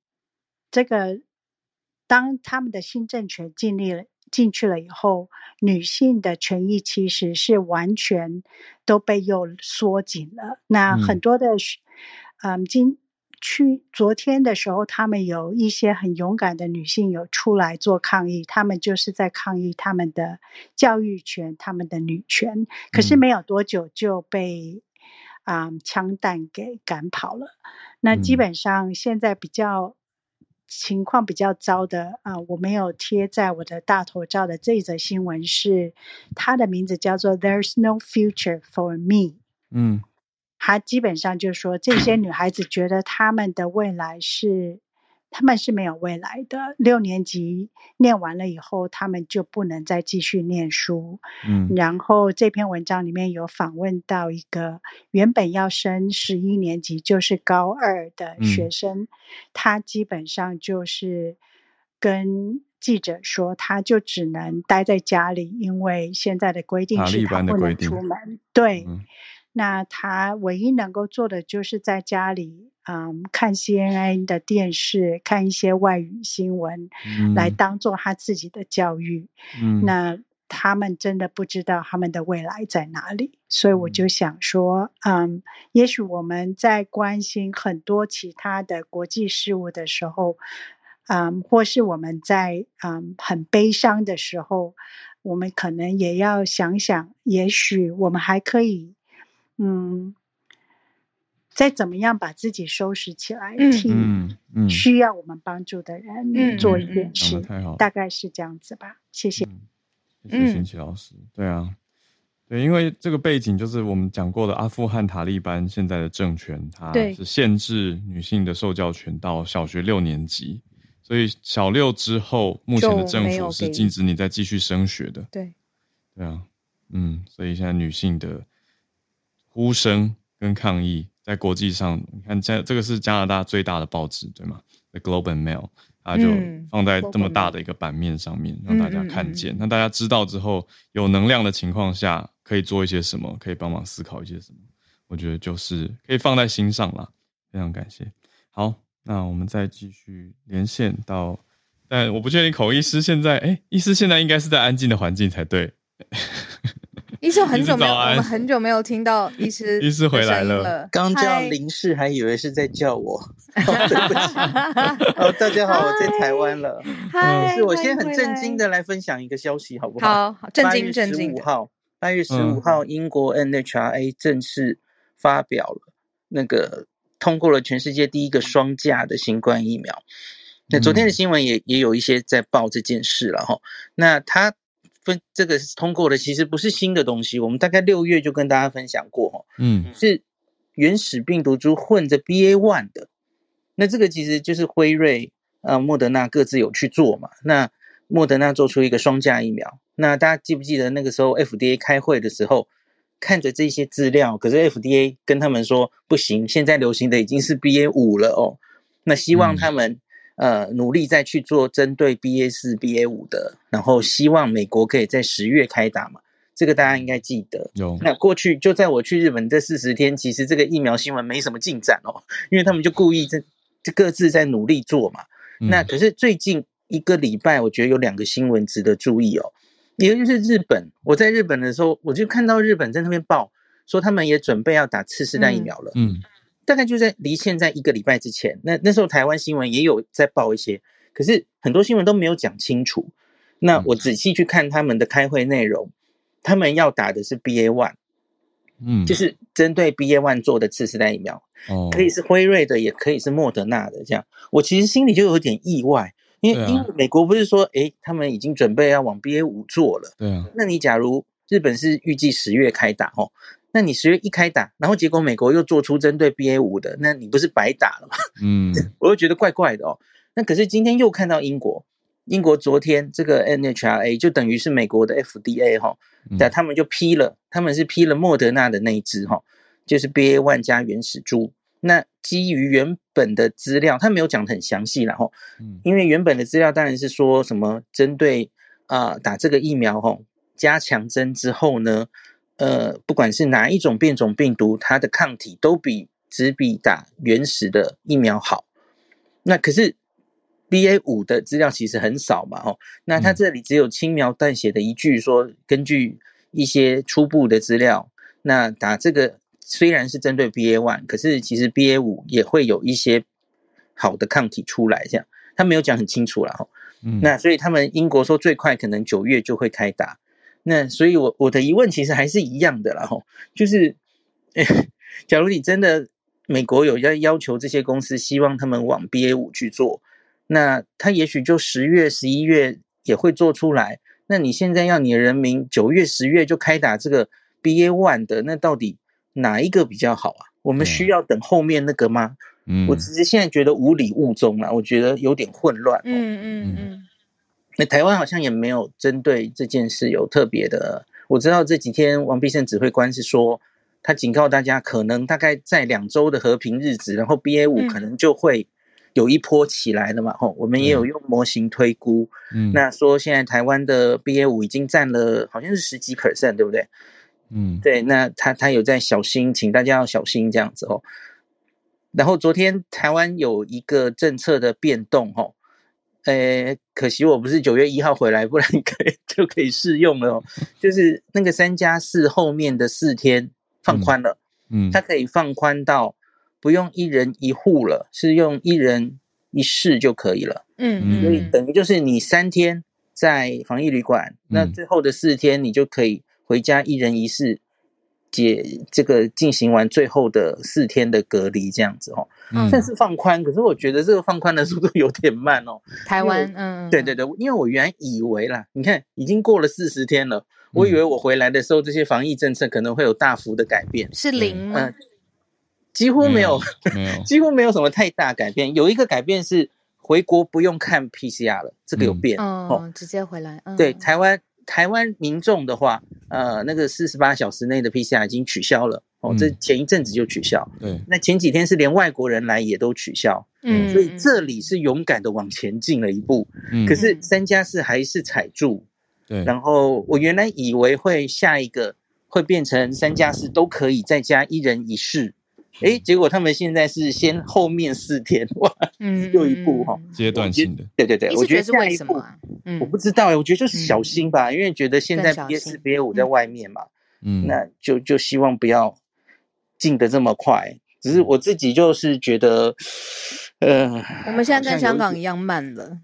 这个当他们的新政权建立了进去了以后，女性的权益其实是完全都被又缩紧了。那很多的，嗯，嗯，今。去昨天的时候，他们有一些很勇敢的女性有出来做抗议，他们就是在抗议他们的教育权、他们的女权。可是没有多久就被啊、嗯、枪弹给赶跑了。那基本上现在比较情况比较糟的啊、呃，我没有贴在我的大头照的这则新闻是，它的名字叫做 "There's no future for me"。嗯。他基本上就是说，这些女孩子觉得她们的未来是，她们是没有未来的。六年级念完了以后，她们就不能再继续念书。嗯，然后这篇文章里面有访问到一个原本要升十一年级，就是高二的学生，他基本上就是跟记者说，他就只能待在家里，因为现在的规定是他不能出门。对。那他唯一能够做的就是在家里，嗯，看 CNN 的电视，看一些外语新闻，嗯，来当做他自己的教育。嗯，那他们真的不知道他们的未来在哪里，所以我就想说，嗯，也许我们在关心很多其他的国际事务的时候，嗯，或是我们在嗯很悲伤的时候，我们可能也要想想，也许我们还可以。嗯，再怎么样把自己收拾起来，替需要我们帮助的人做一点事，太好，大概是这样子吧。谢谢，谢谢信奇老师。对啊，对，因为这个背景就是我们讲过的阿富汗塔利班现在的政权，它是限制女性的受教权到小学六年级，所以小六之后，目前的政府是禁止你再继续升学的。对，对啊，嗯，所以现在女性的。呼声跟抗议在国际上，你看，这这个是加拿大最大的报纸，对吗？The Globe and Mail，它就放在这么大的一个版面上面，嗯、让大家看见。那、嗯、大家知道之后，有能量的情况下，可以做一些什么？可以帮忙思考一些什么？我觉得就是可以放在心上啦。非常感谢。好，那我们再继续连线到，但我不确定口译师现在，哎、欸，医师现在应该是在安静的环境才对。医师很久没有，我们很久没有听到医师。医师回来了，刚叫林氏，还以为是在叫我。哦、对不起。哦，大家好，我在台湾了。嗨，是我先很震惊的来分享一个消息，好不好？好，震惊，震惊。八月十五号，八月十五号，英国 NHRA 正式发表了那个通过了全世界第一个双价的新冠疫苗。那昨天的新闻也也有一些在报这件事了哈。那他分这个是通过的，其实不是新的东西，我们大概六月就跟大家分享过哈。嗯，是原始病毒株混着 BA one 的。那这个其实就是辉瑞呃莫德纳各自有去做嘛。那莫德纳做出一个双价疫苗。那大家记不记得那个时候 FDA 开会的时候？看着这些资料，可是 FDA 跟他们说不行，现在流行的已经是 BA 五了哦。那希望他们、嗯、呃努力再去做针对 BA 四、BA 五的，然后希望美国可以在十月开打嘛。这个大家应该记得。有。那过去就在我去日本这四十天，其实这个疫苗新闻没什么进展哦，因为他们就故意在各自在努力做嘛。嗯、那可是最近一个礼拜，我觉得有两个新闻值得注意哦。一个就是日本，我在日本的时候，我就看到日本在那边报说他们也准备要打次世代疫苗了。嗯，大概就在离现在一个礼拜之前，那那时候台湾新闻也有在报一些，可是很多新闻都没有讲清楚。那我仔细去看他们的开会内容，他们要打的是 BA one，嗯，就是针对 BA one 做的次世代疫苗，哦，可以是辉瑞的，也可以是莫德纳的。这样，我其实心里就有点意外。因为、啊、因为美国不是说，诶，他们已经准备要往 BA 五做了。对啊。那你假如日本是预计十月开打哦，那你十月一开打，然后结果美国又做出针对 BA 五的，那你不是白打了吗？嗯。我又觉得怪怪的哦。那可是今天又看到英国，英国昨天这个 NHRA 就等于是美国的 FDA 哈、哦，那、嗯、他们就批了，他们是批了莫德纳的那一支哈、哦，就是 BA one 加原始株。那基于原本的资料，他没有讲的很详细，然后，因为原本的资料当然是说什么针对啊、呃、打这个疫苗吼，加强针之后呢，呃，不管是哪一种变种病毒，它的抗体都比只比打原始的疫苗好。那可是 BA 五的资料其实很少嘛，哦，那它这里只有轻描淡写的一句说，根据一些初步的资料，那打这个。虽然是针对 BA one，可是其实 BA 五也会有一些好的抗体出来，这样他没有讲很清楚了哦。嗯，那所以他们英国说最快可能九月就会开打。那所以我我的疑问其实还是一样的啦吼，就是，假如你真的美国有要要求这些公司希望他们往 BA 五去做，那他也许就十月、十一月也会做出来。那你现在要你的人民九月、十月就开打这个 BA one 的，那到底？哪一个比较好啊？我们需要等后面那个吗？嗯，我只是现在觉得无礼误中啊，我觉得有点混乱。嗯嗯嗯。那台湾好像也没有针对这件事有特别的。我知道这几天王必胜指挥官是说，他警告大家，可能大概在两周的和平日子，然后 BA 五可能就会有一波起来了嘛。吼、嗯，我们也有用模型推估，嗯，那说现在台湾的 BA 五已经占了好像是十几 percent，对不对？嗯，对，那他他有在小心，请大家要小心这样子哦。然后昨天台湾有一个政策的变动哦，诶，可惜我不是九月一号回来，不然可以就可以试用了哦。就是那个三加四后面的四天放宽了，嗯，它可以放宽到不用一人一户了，是用一人一室就可以了，嗯，所以等于就是你三天在防疫旅馆，那最后的四天你就可以。回家一人一室，解这个进行完最后的四天的隔离，这样子哦，嗯，算是放宽。可是我觉得这个放宽的速度有点慢哦。台湾，嗯，对对对，因为我原来以为啦，你看已经过了四十天了，我以为我回来的时候这些防疫政策可能会有大幅的改变，是零吗？嗯，几乎没有，没有，几乎没有什么太大改变。有一个改变是回国不用看 PCR 了，这个有变，嗯，哦，直接回来。嗯，对，台湾。台湾民众的话，呃，那个四十八小时内的 PCR 已经取消了哦，这前一阵子就取消。对，那前几天是连外国人来也都取消。嗯，所以这里是勇敢的往前进了一步。嗯，可是三加四还是踩住。对，然后我原来以为会下一个会变成三加四都可以再加一人一室。哎，结果他们现在是先后面四天 哇，嗯，又一步哈，阶段性的，对对对，我觉得是为什么？嗯，我不知道哎，我觉得就是小心吧，因为觉得现在 BA 四 BA 五在外面嘛，嗯，那就就希望不要进得这么快。只是我自己就是觉得，呃，我们现在跟香港一样慢了，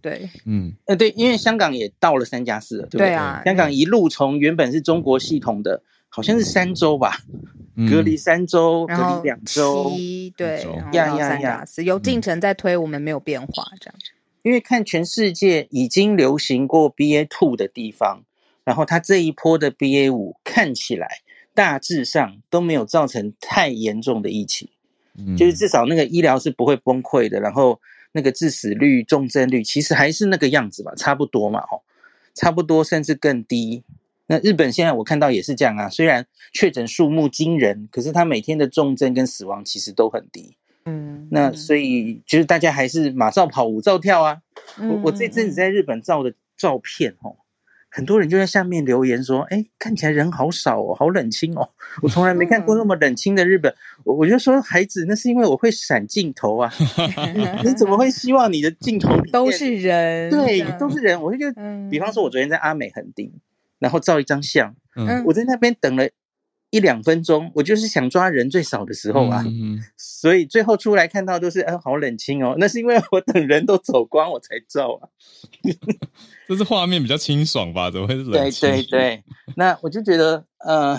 对，嗯，呃，对，因为香港也到了三加四了，对不对？对啊，香港一路从原本是中国系统的。好像是三周吧，嗯、隔离三周，隔离两周，对，然后三加四，有进程在推，我们没有变化这样。因为看全世界已经流行过 BA two 的地方，然后它这一波的 BA 五看起来大致上都没有造成太严重的疫情，嗯、就是至少那个医疗是不会崩溃的，然后那个致死率、重症率其实还是那个样子吧，差不多嘛，吼，差不多甚至更低。那日本现在我看到也是这样啊，虽然确诊数目惊人，可是它每天的重症跟死亡其实都很低。嗯，那所以就是大家还是马照跑，舞照跳啊。嗯、我我这阵子在日本照的照片哦，很多人就在下面留言说：“哎，看起来人好少哦，好冷清哦。”我从来没看过那么冷清的日本。我我就说孩子，那是因为我会闪镜头啊。你怎么会希望你的镜头都是人？对，都是人。我就觉得，比方说，我昨天在阿美横丁，然后照一张相，嗯，我在那边等了。一两分钟，我就是想抓人最少的时候啊，嗯、所以最后出来看到都是，嗯、呃，好冷清哦。那是因为我等人都走光，我才照啊。这是画面比较清爽吧？怎么会是冷清？对对对，那我就觉得，呃，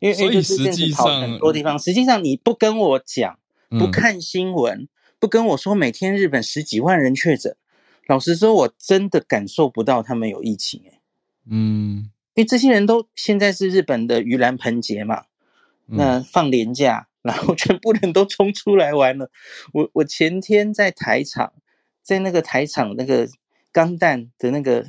因为所以实际上很多地方，实际上你不跟我讲，不看新闻，嗯、不跟我说每天日本十几万人确诊，老实说，我真的感受不到他们有疫情哎。嗯。因为这些人都现在是日本的盂兰盆节嘛，那放年假，然后全部人都冲出来玩了。我我前天在台场，在那个台场那个钢弹的那个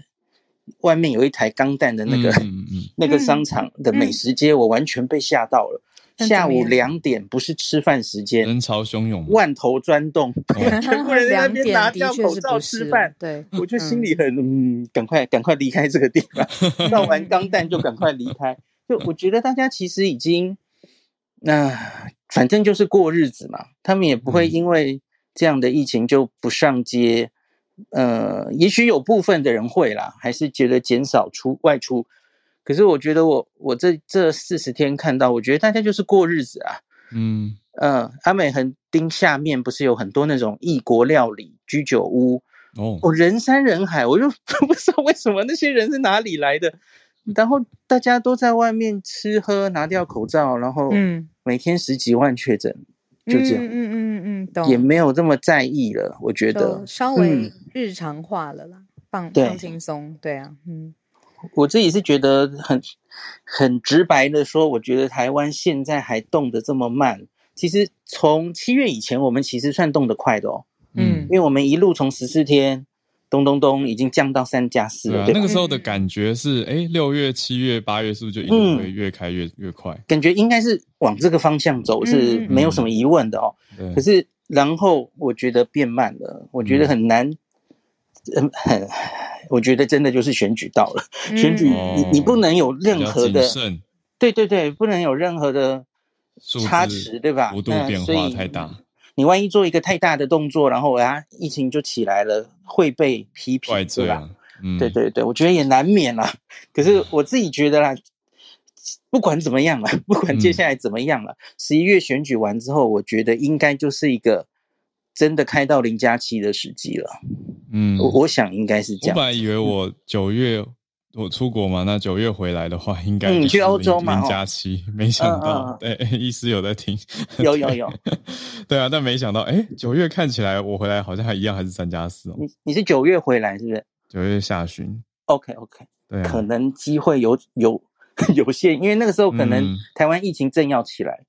外面有一台钢弹的那个、嗯嗯、那个商场的美食街，我完全被吓到了。下午两点不是吃饭时间，人潮汹涌，万头钻动，全部人在那边拿掉口罩吃饭。对，我就心里很嗯，赶快赶快离开这个地方，闹完钢弹就赶快离开。就我觉得大家其实已经，那、呃、反正就是过日子嘛，他们也不会因为这样的疫情就不上街。呃，也许有部分的人会啦，还是觉得减少出外出。可是我觉得我我这这四十天看到，我觉得大家就是过日子啊。嗯嗯、呃，阿美横丁下面不是有很多那种异国料理居酒屋哦，我人山人海，我就 不知道为什么那些人是哪里来的。然后大家都在外面吃喝，拿掉口罩，然后嗯，每天十几万确诊，嗯、就这样，嗯嗯嗯嗯，懂，也没有这么在意了。我觉得稍微日常化了啦，嗯、放放轻松，对啊，嗯。我自己是觉得很很直白的说，我觉得台湾现在还动得这么慢，其实从七月以前，我们其实算动得快的哦。嗯，因为我们一路从十四天，咚咚咚，已经降到三加四了。对啊，那个时候的感觉是，哎，六月、七月、八月是不是就一定会越开越、嗯、越快？感觉应该是往这个方向走，是没有什么疑问的哦。嗯、可是然后我觉得变慢了，我觉得很难，嗯，很。我觉得真的就是选举到了，嗯、选举你你不能有任何的，对对对，不能有任何的差池，对吧？幅度变化太大，你万一做一个太大的动作，然后啊，疫情就起来了，会被批评，对吧？嗯、对对对，我觉得也难免啦。可是我自己觉得啦，不管怎么样了，不管接下来怎么样了，十一、嗯、月选举完之后，我觉得应该就是一个。真的开到零加七的时机了，嗯，我我想应该是这样。我本来以为我九月我出国嘛，那九月回来的话，应该你去欧洲嘛，零加七，没想到，对，医师有在听，有有有，对啊，但没想到，哎，九月看起来我回来好像还一样，还是三加四哦。你你是九月回来是不是？九月下旬。OK OK，对，可能机会有有 有限，因为那个时候可能台湾疫情正要起来。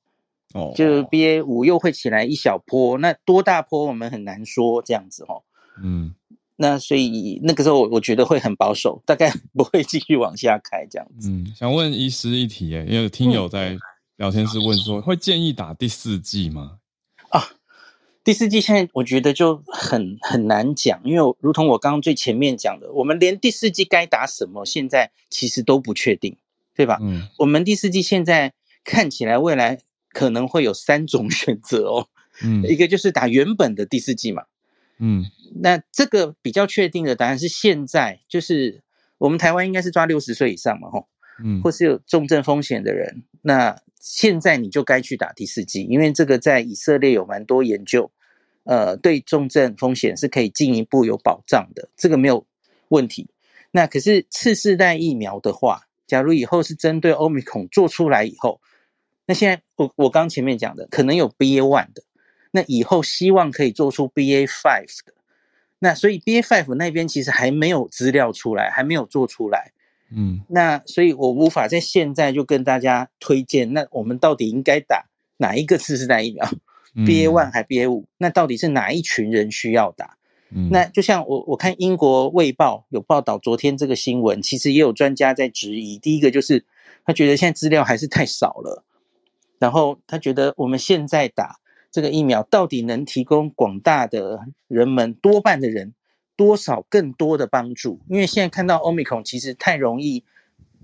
哦，就 BA 五又会起来一小波，那多大波我们很难说这样子哦。嗯，那所以那个时候我我觉得会很保守，大概 不会继续往下开这样子。嗯，想问医师一题，诶，因为听友在聊天室问说，嗯、会建议打第四剂吗？啊，第四季现在我觉得就很很难讲，因为如同我刚刚最前面讲的，我们连第四季该打什么，现在其实都不确定，对吧？嗯，我们第四季现在看起来未来。可能会有三种选择哦，嗯，一个就是打原本的第四季嘛，嗯，那这个比较确定的答案是现在，就是我们台湾应该是抓六十岁以上嘛，吼，嗯，或是有重症风险的人，那现在你就该去打第四剂，因为这个在以色列有蛮多研究，呃，对重症风险是可以进一步有保障的，这个没有问题。那可是次世代疫苗的话，假如以后是针对 Omicron 做出来以后，那现在我我刚前面讲的，可能有 BA one 的，那以后希望可以做出 BA five 的，那所以 BA five 那边其实还没有资料出来，还没有做出来，嗯，那所以我无法在现在就跟大家推荐，那我们到底应该打哪一个次世代疫苗？BA one 还 BA 五，那到底是哪一群人需要打？嗯，那就像我我看英国卫报有报道，昨天这个新闻，其实也有专家在质疑。第一个就是他觉得现在资料还是太少了，然后他觉得我们现在打这个疫苗到底能提供广大的人们多半的人多少更多的帮助？因为现在看到 Omicron 其实太容易。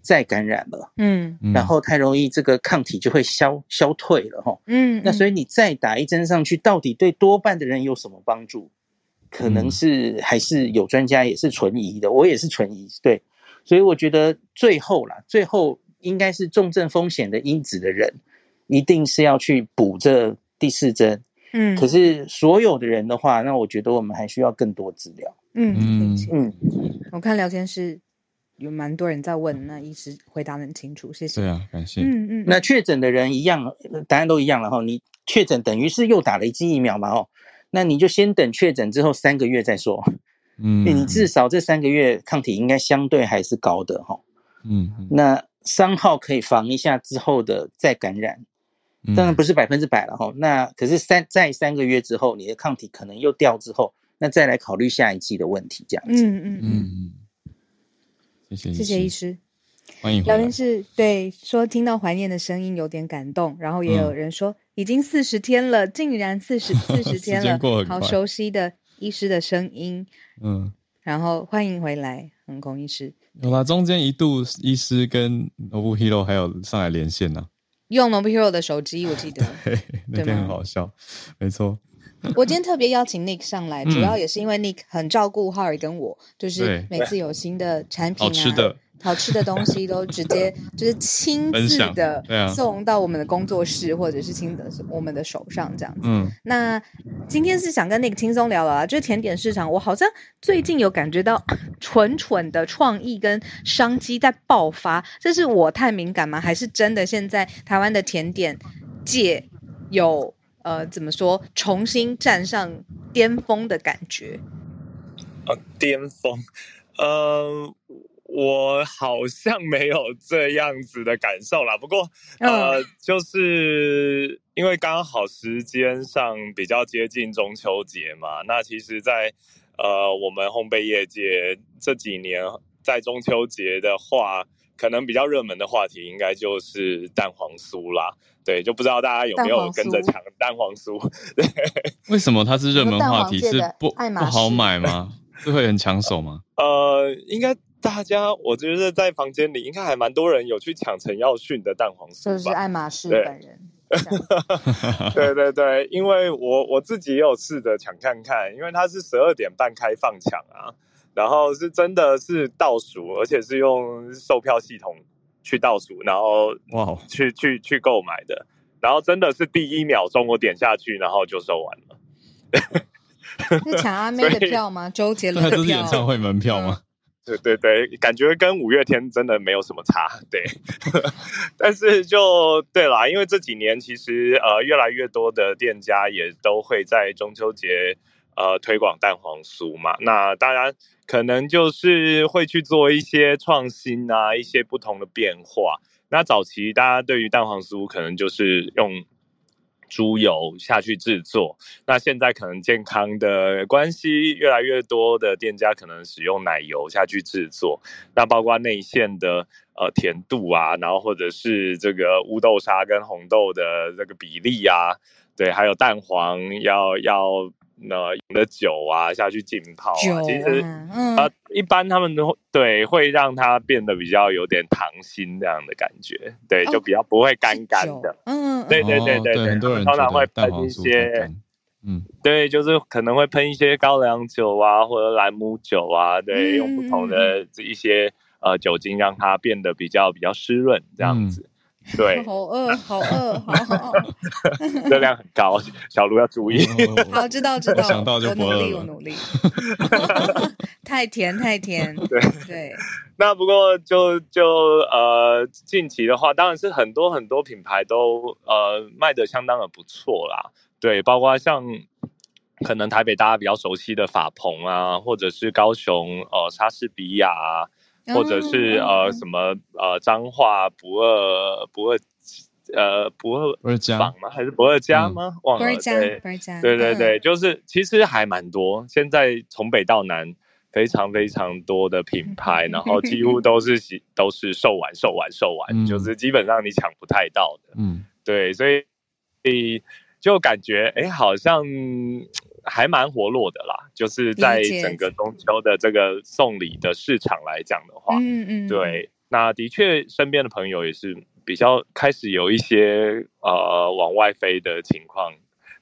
再感染了，嗯，然后太容易这个抗体就会消消退了哈，嗯，那所以你再打一针上去，到底对多半的人有什么帮助？可能是还是有专家也是存疑的，我也是存疑，对，所以我觉得最后啦，最后应该是重症风险的因子的人，一定是要去补这第四针，嗯，可是所有的人的话，那我觉得我们还需要更多资料，嗯嗯嗯，我看聊天室。有蛮多人在问，那医师回答很清楚，谢谢。对啊，感谢。嗯嗯，那确诊的人一样，答案都一样了哈。你确诊等于是又打了一剂疫苗嘛？哦，那你就先等确诊之后三个月再说。嗯，你至少这三个月抗体应该相对还是高的哈。嗯，那三号可以防一下之后的再感染，当然不是百分之百了哈。那可是三在三个月之后，你的抗体可能又掉之后，那再来考虑下一季的问题，这样子。嗯嗯嗯。谢谢，谢谢医师，欢迎。聊天室对说听到怀念的声音有点感动，然后也有人说、嗯、已经四十天了，竟然四十 四十天了，好熟悉的医师的声音。嗯，然后欢迎回来，横空医师。有啦，中间一度医师跟 Nobuhiro 还有上来连线呢、啊，用 Nobuhiro 的手机，我记得，对，那天很好笑，没错。我今天特别邀请 Nick 上来，主要也是因为 Nick 很照顾 Harry 跟我，就是每次有新的产品啊、的、好吃的东西，都直接 就是亲自的送到我们的工作室，或者是亲的我们的手上这样子。嗯，那今天是想跟 Nick 轻松聊聊啊，就是甜点市场，我好像最近有感觉到蠢蠢的创意跟商机在爆发，这是我太敏感吗？还是真的现在台湾的甜点界有？呃，怎么说？重新站上巅峰的感觉？啊，巅峰，呃，我好像没有这样子的感受啦。不过，呃，嗯、就是因为刚好时间上比较接近中秋节嘛。那其实在，在呃，我们烘焙业界这几年，在中秋节的话，可能比较热门的话题，应该就是蛋黄酥啦。对，就不知道大家有没有跟着抢蛋黄酥？对，为什么它是热门话题？是不不好买吗？是会很抢手吗？呃，应该大家，我觉得在房间里应该还蛮多人有去抢陈耀迅的蛋黄酥，就是爱马仕本人。对对对，因为我我自己也有试着抢看看，因为它是十二点半开放抢啊，然后是真的是倒数，而且是用售票系统。去倒数，然后哇，去去去购买的，然后真的是第一秒钟我点下去，然后就售完了。是抢阿妹的票吗？周杰伦的票？这是演唱会门票吗？对对对，感觉跟五月天真的没有什么差。对，但是就对啦，因为这几年其实呃越来越多的店家也都会在中秋节呃推广蛋黄酥嘛，那当然。可能就是会去做一些创新啊，一些不同的变化。那早期大家对于蛋黄酥可能就是用猪油下去制作，那现在可能健康的关系，越来越多的店家可能使用奶油下去制作。那包括内馅的呃甜度啊，然后或者是这个乌豆沙跟红豆的这个比例啊，对，还有蛋黄要要。那饮的酒啊下去浸泡啊，啊其实、嗯、呃一般他们都对会让它变得比较有点糖心这样的感觉，对，哦、就比较不会干干的。嗯，对对对对对，很多人通常会喷一些，嗯，对，就是可能会喷一些高粱酒啊或者兰姆酒啊，对，嗯、用不同的这一些呃酒精让它变得比较比较湿润这样子。对，好饿，好饿，好好，热量很高，小卢要注意。好，知道知道，想到就不饿努力，我努力。太甜，太甜。对对。那不过就就呃，近期的话，当然是很多很多品牌都呃卖的相当的不错啦。对，包括像可能台北大家比较熟悉的法鹏啊，或者是高雄呃莎士比亚啊。或者是呃什么呃彰化不二不二呃不二不二家吗？还是不二家吗？嗯、忘了。不二家，对不二家。对对对，就是其实还蛮多。现在从北到南，非常非常多的品牌，然后几乎都是都是售完售完售完，嗯、就是基本上你抢不太到的。嗯，对，所以所以就感觉哎，好像。还蛮活络的啦，就是在整个中秋的这个送礼的市场来讲的话，嗯嗯，对，那的确身边的朋友也是比较开始有一些呃往外飞的情况，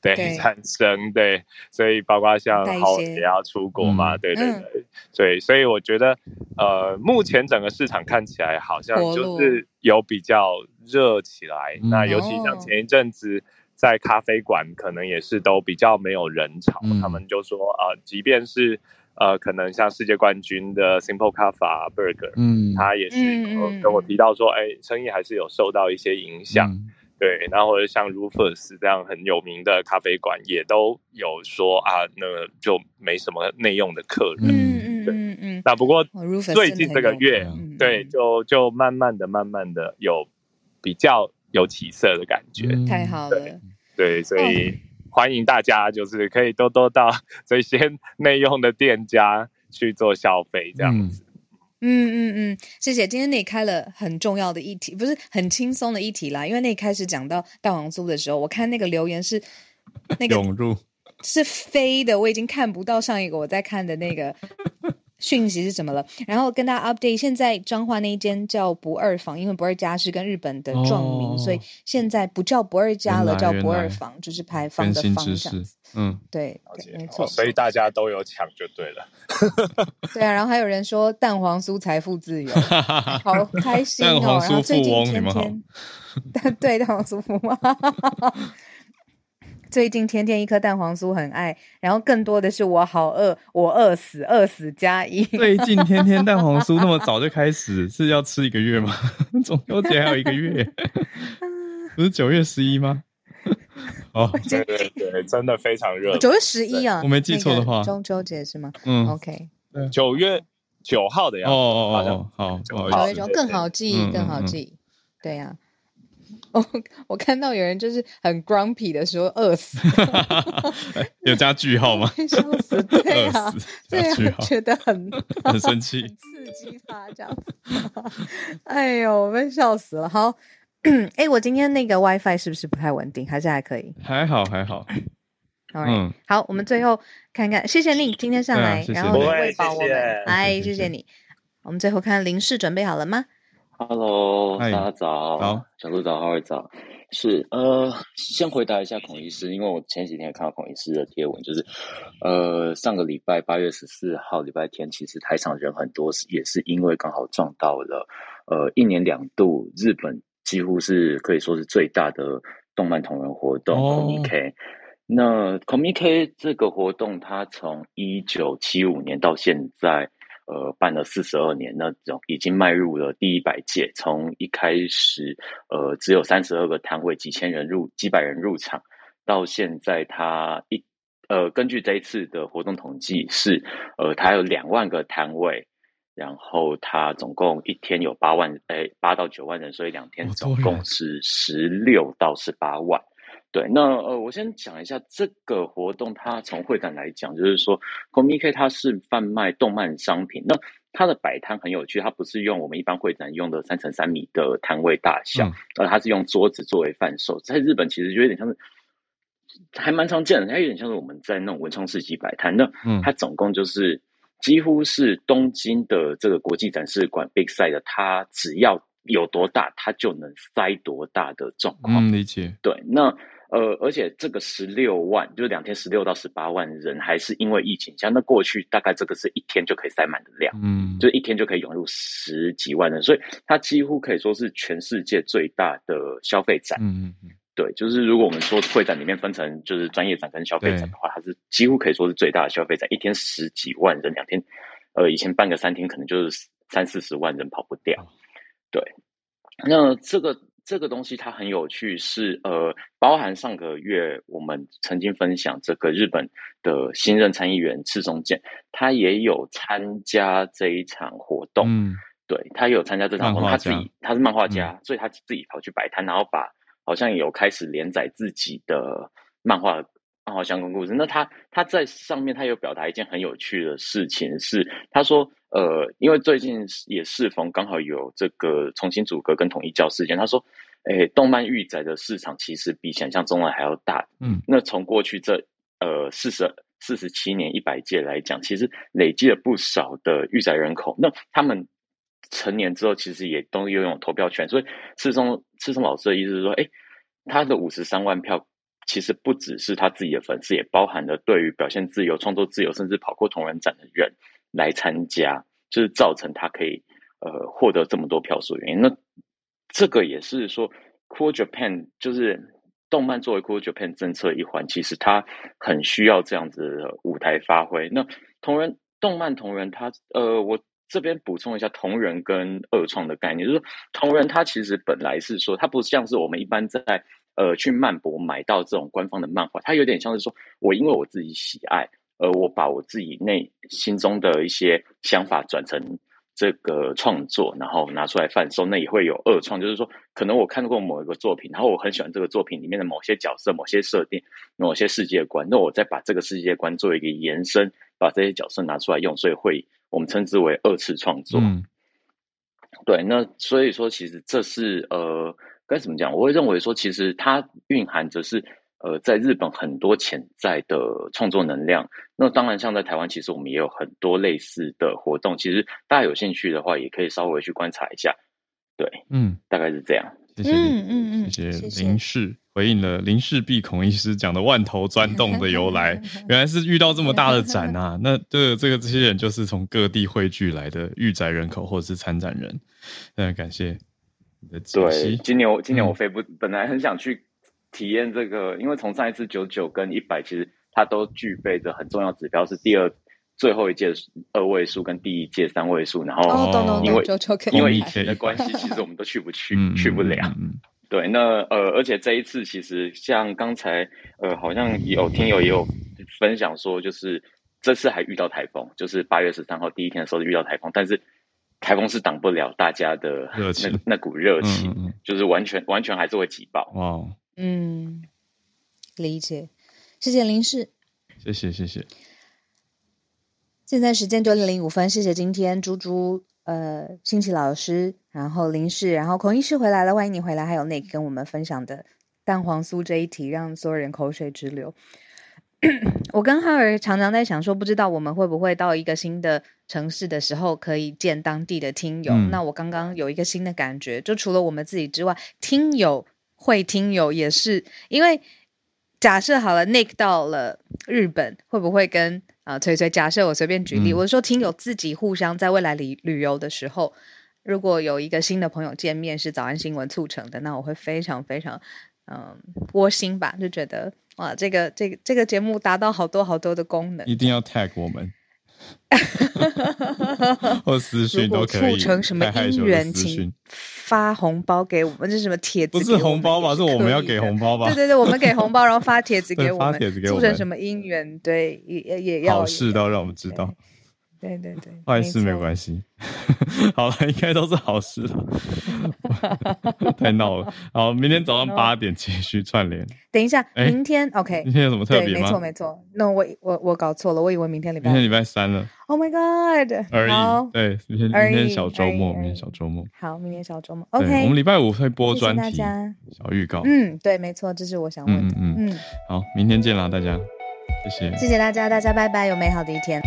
对，对。产生，对，所以包括像好也要出国嘛，对对对，嗯、对，所以我觉得呃目前整个市场看起来好像就是有比较热起来，那尤其像前一阵子。在咖啡馆可能也是都比较没有人潮，嗯、他们就说啊、呃，即便是呃，可能像世界冠军的 Simple Cafe Burger，嗯，他也是、嗯、跟我提到说，哎、欸，生意还是有受到一些影响，嗯、对，然后或者像 Rufus 这样很有名的咖啡馆，也都有说啊，那个、就没什么内用的客人，嗯嗯对嗯嗯。那不过最近这个月，对，就就慢慢的、慢慢的有比较有起色的感觉，嗯、太好了。对，所以欢迎大家，就是可以多多到 这些内用的店家去做消费，这样子。嗯嗯嗯，谢谢。今天你开了很重要的议题，不是很轻松的议题啦。因为那开始讲到大黄酥的时候，我看那个留言是那个涌入是飞的，我已经看不到上一个我在看的那个。讯息是怎么了？然后跟大家 update，现在彰化那一间叫不二坊，因为不二家是跟日本的撞名，哦、所以现在不叫不二家了，叫不二坊，就是牌坊的坊这样子。嗯，对，对没错。所以大家都有抢就对了。对啊，然后还有人说蛋黄酥财富自由，好开心哦。然后最近天天，对蛋黄酥富翁。最近天天一颗蛋黄酥很爱，然后更多的是我好饿，我饿死，饿死加一。最近天天蛋黄酥那么早就开始，是要吃一个月吗？中秋节还有一个月，不是九月十一吗？哦，对对对，真的非常热。九月十一啊，我没记错的话，中秋节是吗？嗯，OK，九月九号的样子。哦哦哦，好，九月九更好记，更好记，对呀。我 我看到有人就是很 grumpy 的说饿死，有加句号吗？笑死，对啊，对啊，觉得很 很生气，刺激他这样子。哎呦，我被笑死了。好，哎，我今天那个 WiFi 是不是不太稳定？还是还可以？还好，还好。嗯，好，我们最后看看，谢谢你今天上来，然后喂饱我们，哎，谢谢你。我们最后看林氏准备好了吗？Hello，大家早，好，小鹿早，浩尔早，是呃，先回答一下孔医师，因为我前几天也看到孔医师的贴文，就是呃，上个礼拜八月十四号礼拜天，其实台场人很多，也是因为刚好撞到了呃一年两度日本几乎是可以说是最大的动漫同人活动 Comic。Oh. 那 Comic 这个活动，它从一九七五年到现在。呃，办了四十二年，那种已经迈入了第一百届。从一开始，呃，只有三十二个摊位，几千人入，几百人入场，到现在，它一呃，根据这一次的活动统计是，呃，它有两万个摊位，然后它总共一天有八万，诶，八到九万人，所以两天总共是十六到十八万。对，那呃，我先讲一下这个活动，它从会展来讲，就是说，Comic 它是贩卖动漫商品。那它的摆摊很有趣，它不是用我们一般会展用的三乘三米的摊位大小，而、嗯、它是用桌子作为贩售。在日本其实就有点像是，还蛮常见的，它有点像是我们在那种文创市集摆摊。那它总共就是几乎是东京的这个国际展示馆 Big Size 的，它只要有多大，它就能塞多大的状况。嗯，理解。对，那。呃，而且这个十六万就是两天十六到十八万人，还是因为疫情，像那过去大概这个是一天就可以塞满的量，嗯，就一天就可以涌入十几万人，所以它几乎可以说是全世界最大的消费展，嗯嗯嗯，对，就是如果我们说会展里面分成就是专业展跟消费展的话，它是几乎可以说是最大的消费展，一天十几万人，两天，呃，以前办个三天可能就是三四十万人跑不掉，对，那这个。这个东西它很有趣是，是呃，包含上个月我们曾经分享这个日本的新任参议员赤松健，他也有参加这一场活动。嗯，对，他也有参加这场活动，他自己他是漫画家，嗯，所以他自己跑去摆摊，然后把好像有开始连载自己的漫画漫画相关故事。那他他在上面他有表达一件很有趣的事情是，他说呃，因为最近也适逢刚好有这个重新组阁跟统一教事件，他说。哎，动漫御宅的市场其实比想象中的还要大。嗯，那从过去这呃四十四十七年一百届来讲，其实累积了不少的御宅人口。那他们成年之后，其实也都拥有投票权。所以赤松赤松老师的意思是说，哎，他的五十三万票，其实不只是他自己的粉丝，也包含了对于表现自由、创作自由，甚至跑过同人展的人来参加，就是造成他可以呃获得这么多票数的原因。那这个也是说，Cool Japan 就是动漫作为 Cool Japan 政策一环，其实它很需要这样子的舞台发挥。那同人动漫同人它，它呃，我这边补充一下同人跟二创的概念，就是同人他其实本来是说，它不像是我们一般在呃去漫博买到这种官方的漫画，它有点像是说我因为我自己喜爱，而我把我自己内心中的一些想法转成。这个创作，然后拿出来贩售，那也会有二创，就是说，可能我看过某一个作品，然后我很喜欢这个作品里面的某些角色、某些设定、某些世界观，那我再把这个世界观做一个延伸，把这些角色拿出来用，所以会我们称之为二次创作。嗯，对，那所以说，其实这是呃，该怎么讲？我会认为说，其实它蕴含着是。呃，在日本很多潜在的创作能量，那当然像在台湾，其实我们也有很多类似的活动。其实大家有兴趣的话，也可以稍微去观察一下。对，嗯，大概是这样。谢谢，嗯嗯嗯，谢谢林氏回应了林氏璧孔医师讲的万头钻洞的由来，原来是遇到这么大的展啊！那这这个这些人就是从各地汇聚来的御宅人口或者是参展人。非常感谢你的。对，今年我今年我飞不、嗯，本来很想去。体验这个，因为从上一次九九跟一百，其实它都具备着很重要指标，是第二最后一届二位数跟第一届三位数，然后因为、哦、因为疫情的关系，其实我们都去不去，去不了。对，那呃，而且这一次其实像刚才呃，好像有听友也有分享说，就是这次还遇到台风，就是八月十三号第一天的时候遇到台风，但是台风是挡不了大家的那那股热情，就是完全完全还是会挤爆。哦嗯，理解，谢谢林氏，谢谢谢谢。现在时间九点零五分，谢谢今天猪猪呃新奇老师，然后林氏，然后孔医师回来了，欢迎你回来。还有 Nick 跟我们分享的蛋黄酥这一题，让所有人口水直流。我跟浩儿常常在想说，不知道我们会不会到一个新的城市的时候，可以见当地的听友。嗯、那我刚刚有一个新的感觉，就除了我们自己之外，听友。会听友也是，因为假设好了，Nick 到了日本，会不会跟啊崔崔？假设我随便举例，嗯、我说听友自己互相在未来旅旅游的时候，如果有一个新的朋友见面是早安新闻促成的，那我会非常非常嗯窝心吧，就觉得哇，这个这个这个节目达到好多好多的功能，一定要 tag 我们。或私讯都可以。促成什么姻缘，请发红包给我们。这是什么帖子？不是红包吧？是我们要给红包吧？对对对，我们给红包，然后发帖子 给我们。发帖子给我们。促成什么姻缘？对，也也要好事都让我们知道。对对对，坏事没关系。好了，应该都是好事了。太闹了。好，明天早上八点继续串联。等一下，明天 OK？明天有什么特别吗？没错没错。那我我我搞错了，我以为明天礼拜明天礼拜三了。Oh my god！而已。对，明天明天小周末，明天小周末。好，明天小周末。OK。我们礼拜五会播专题，小预告。嗯，对，没错，这是我想问的。嗯嗯。好，明天见啦，大家。谢谢。谢谢大家，大家拜拜，有美好的一天。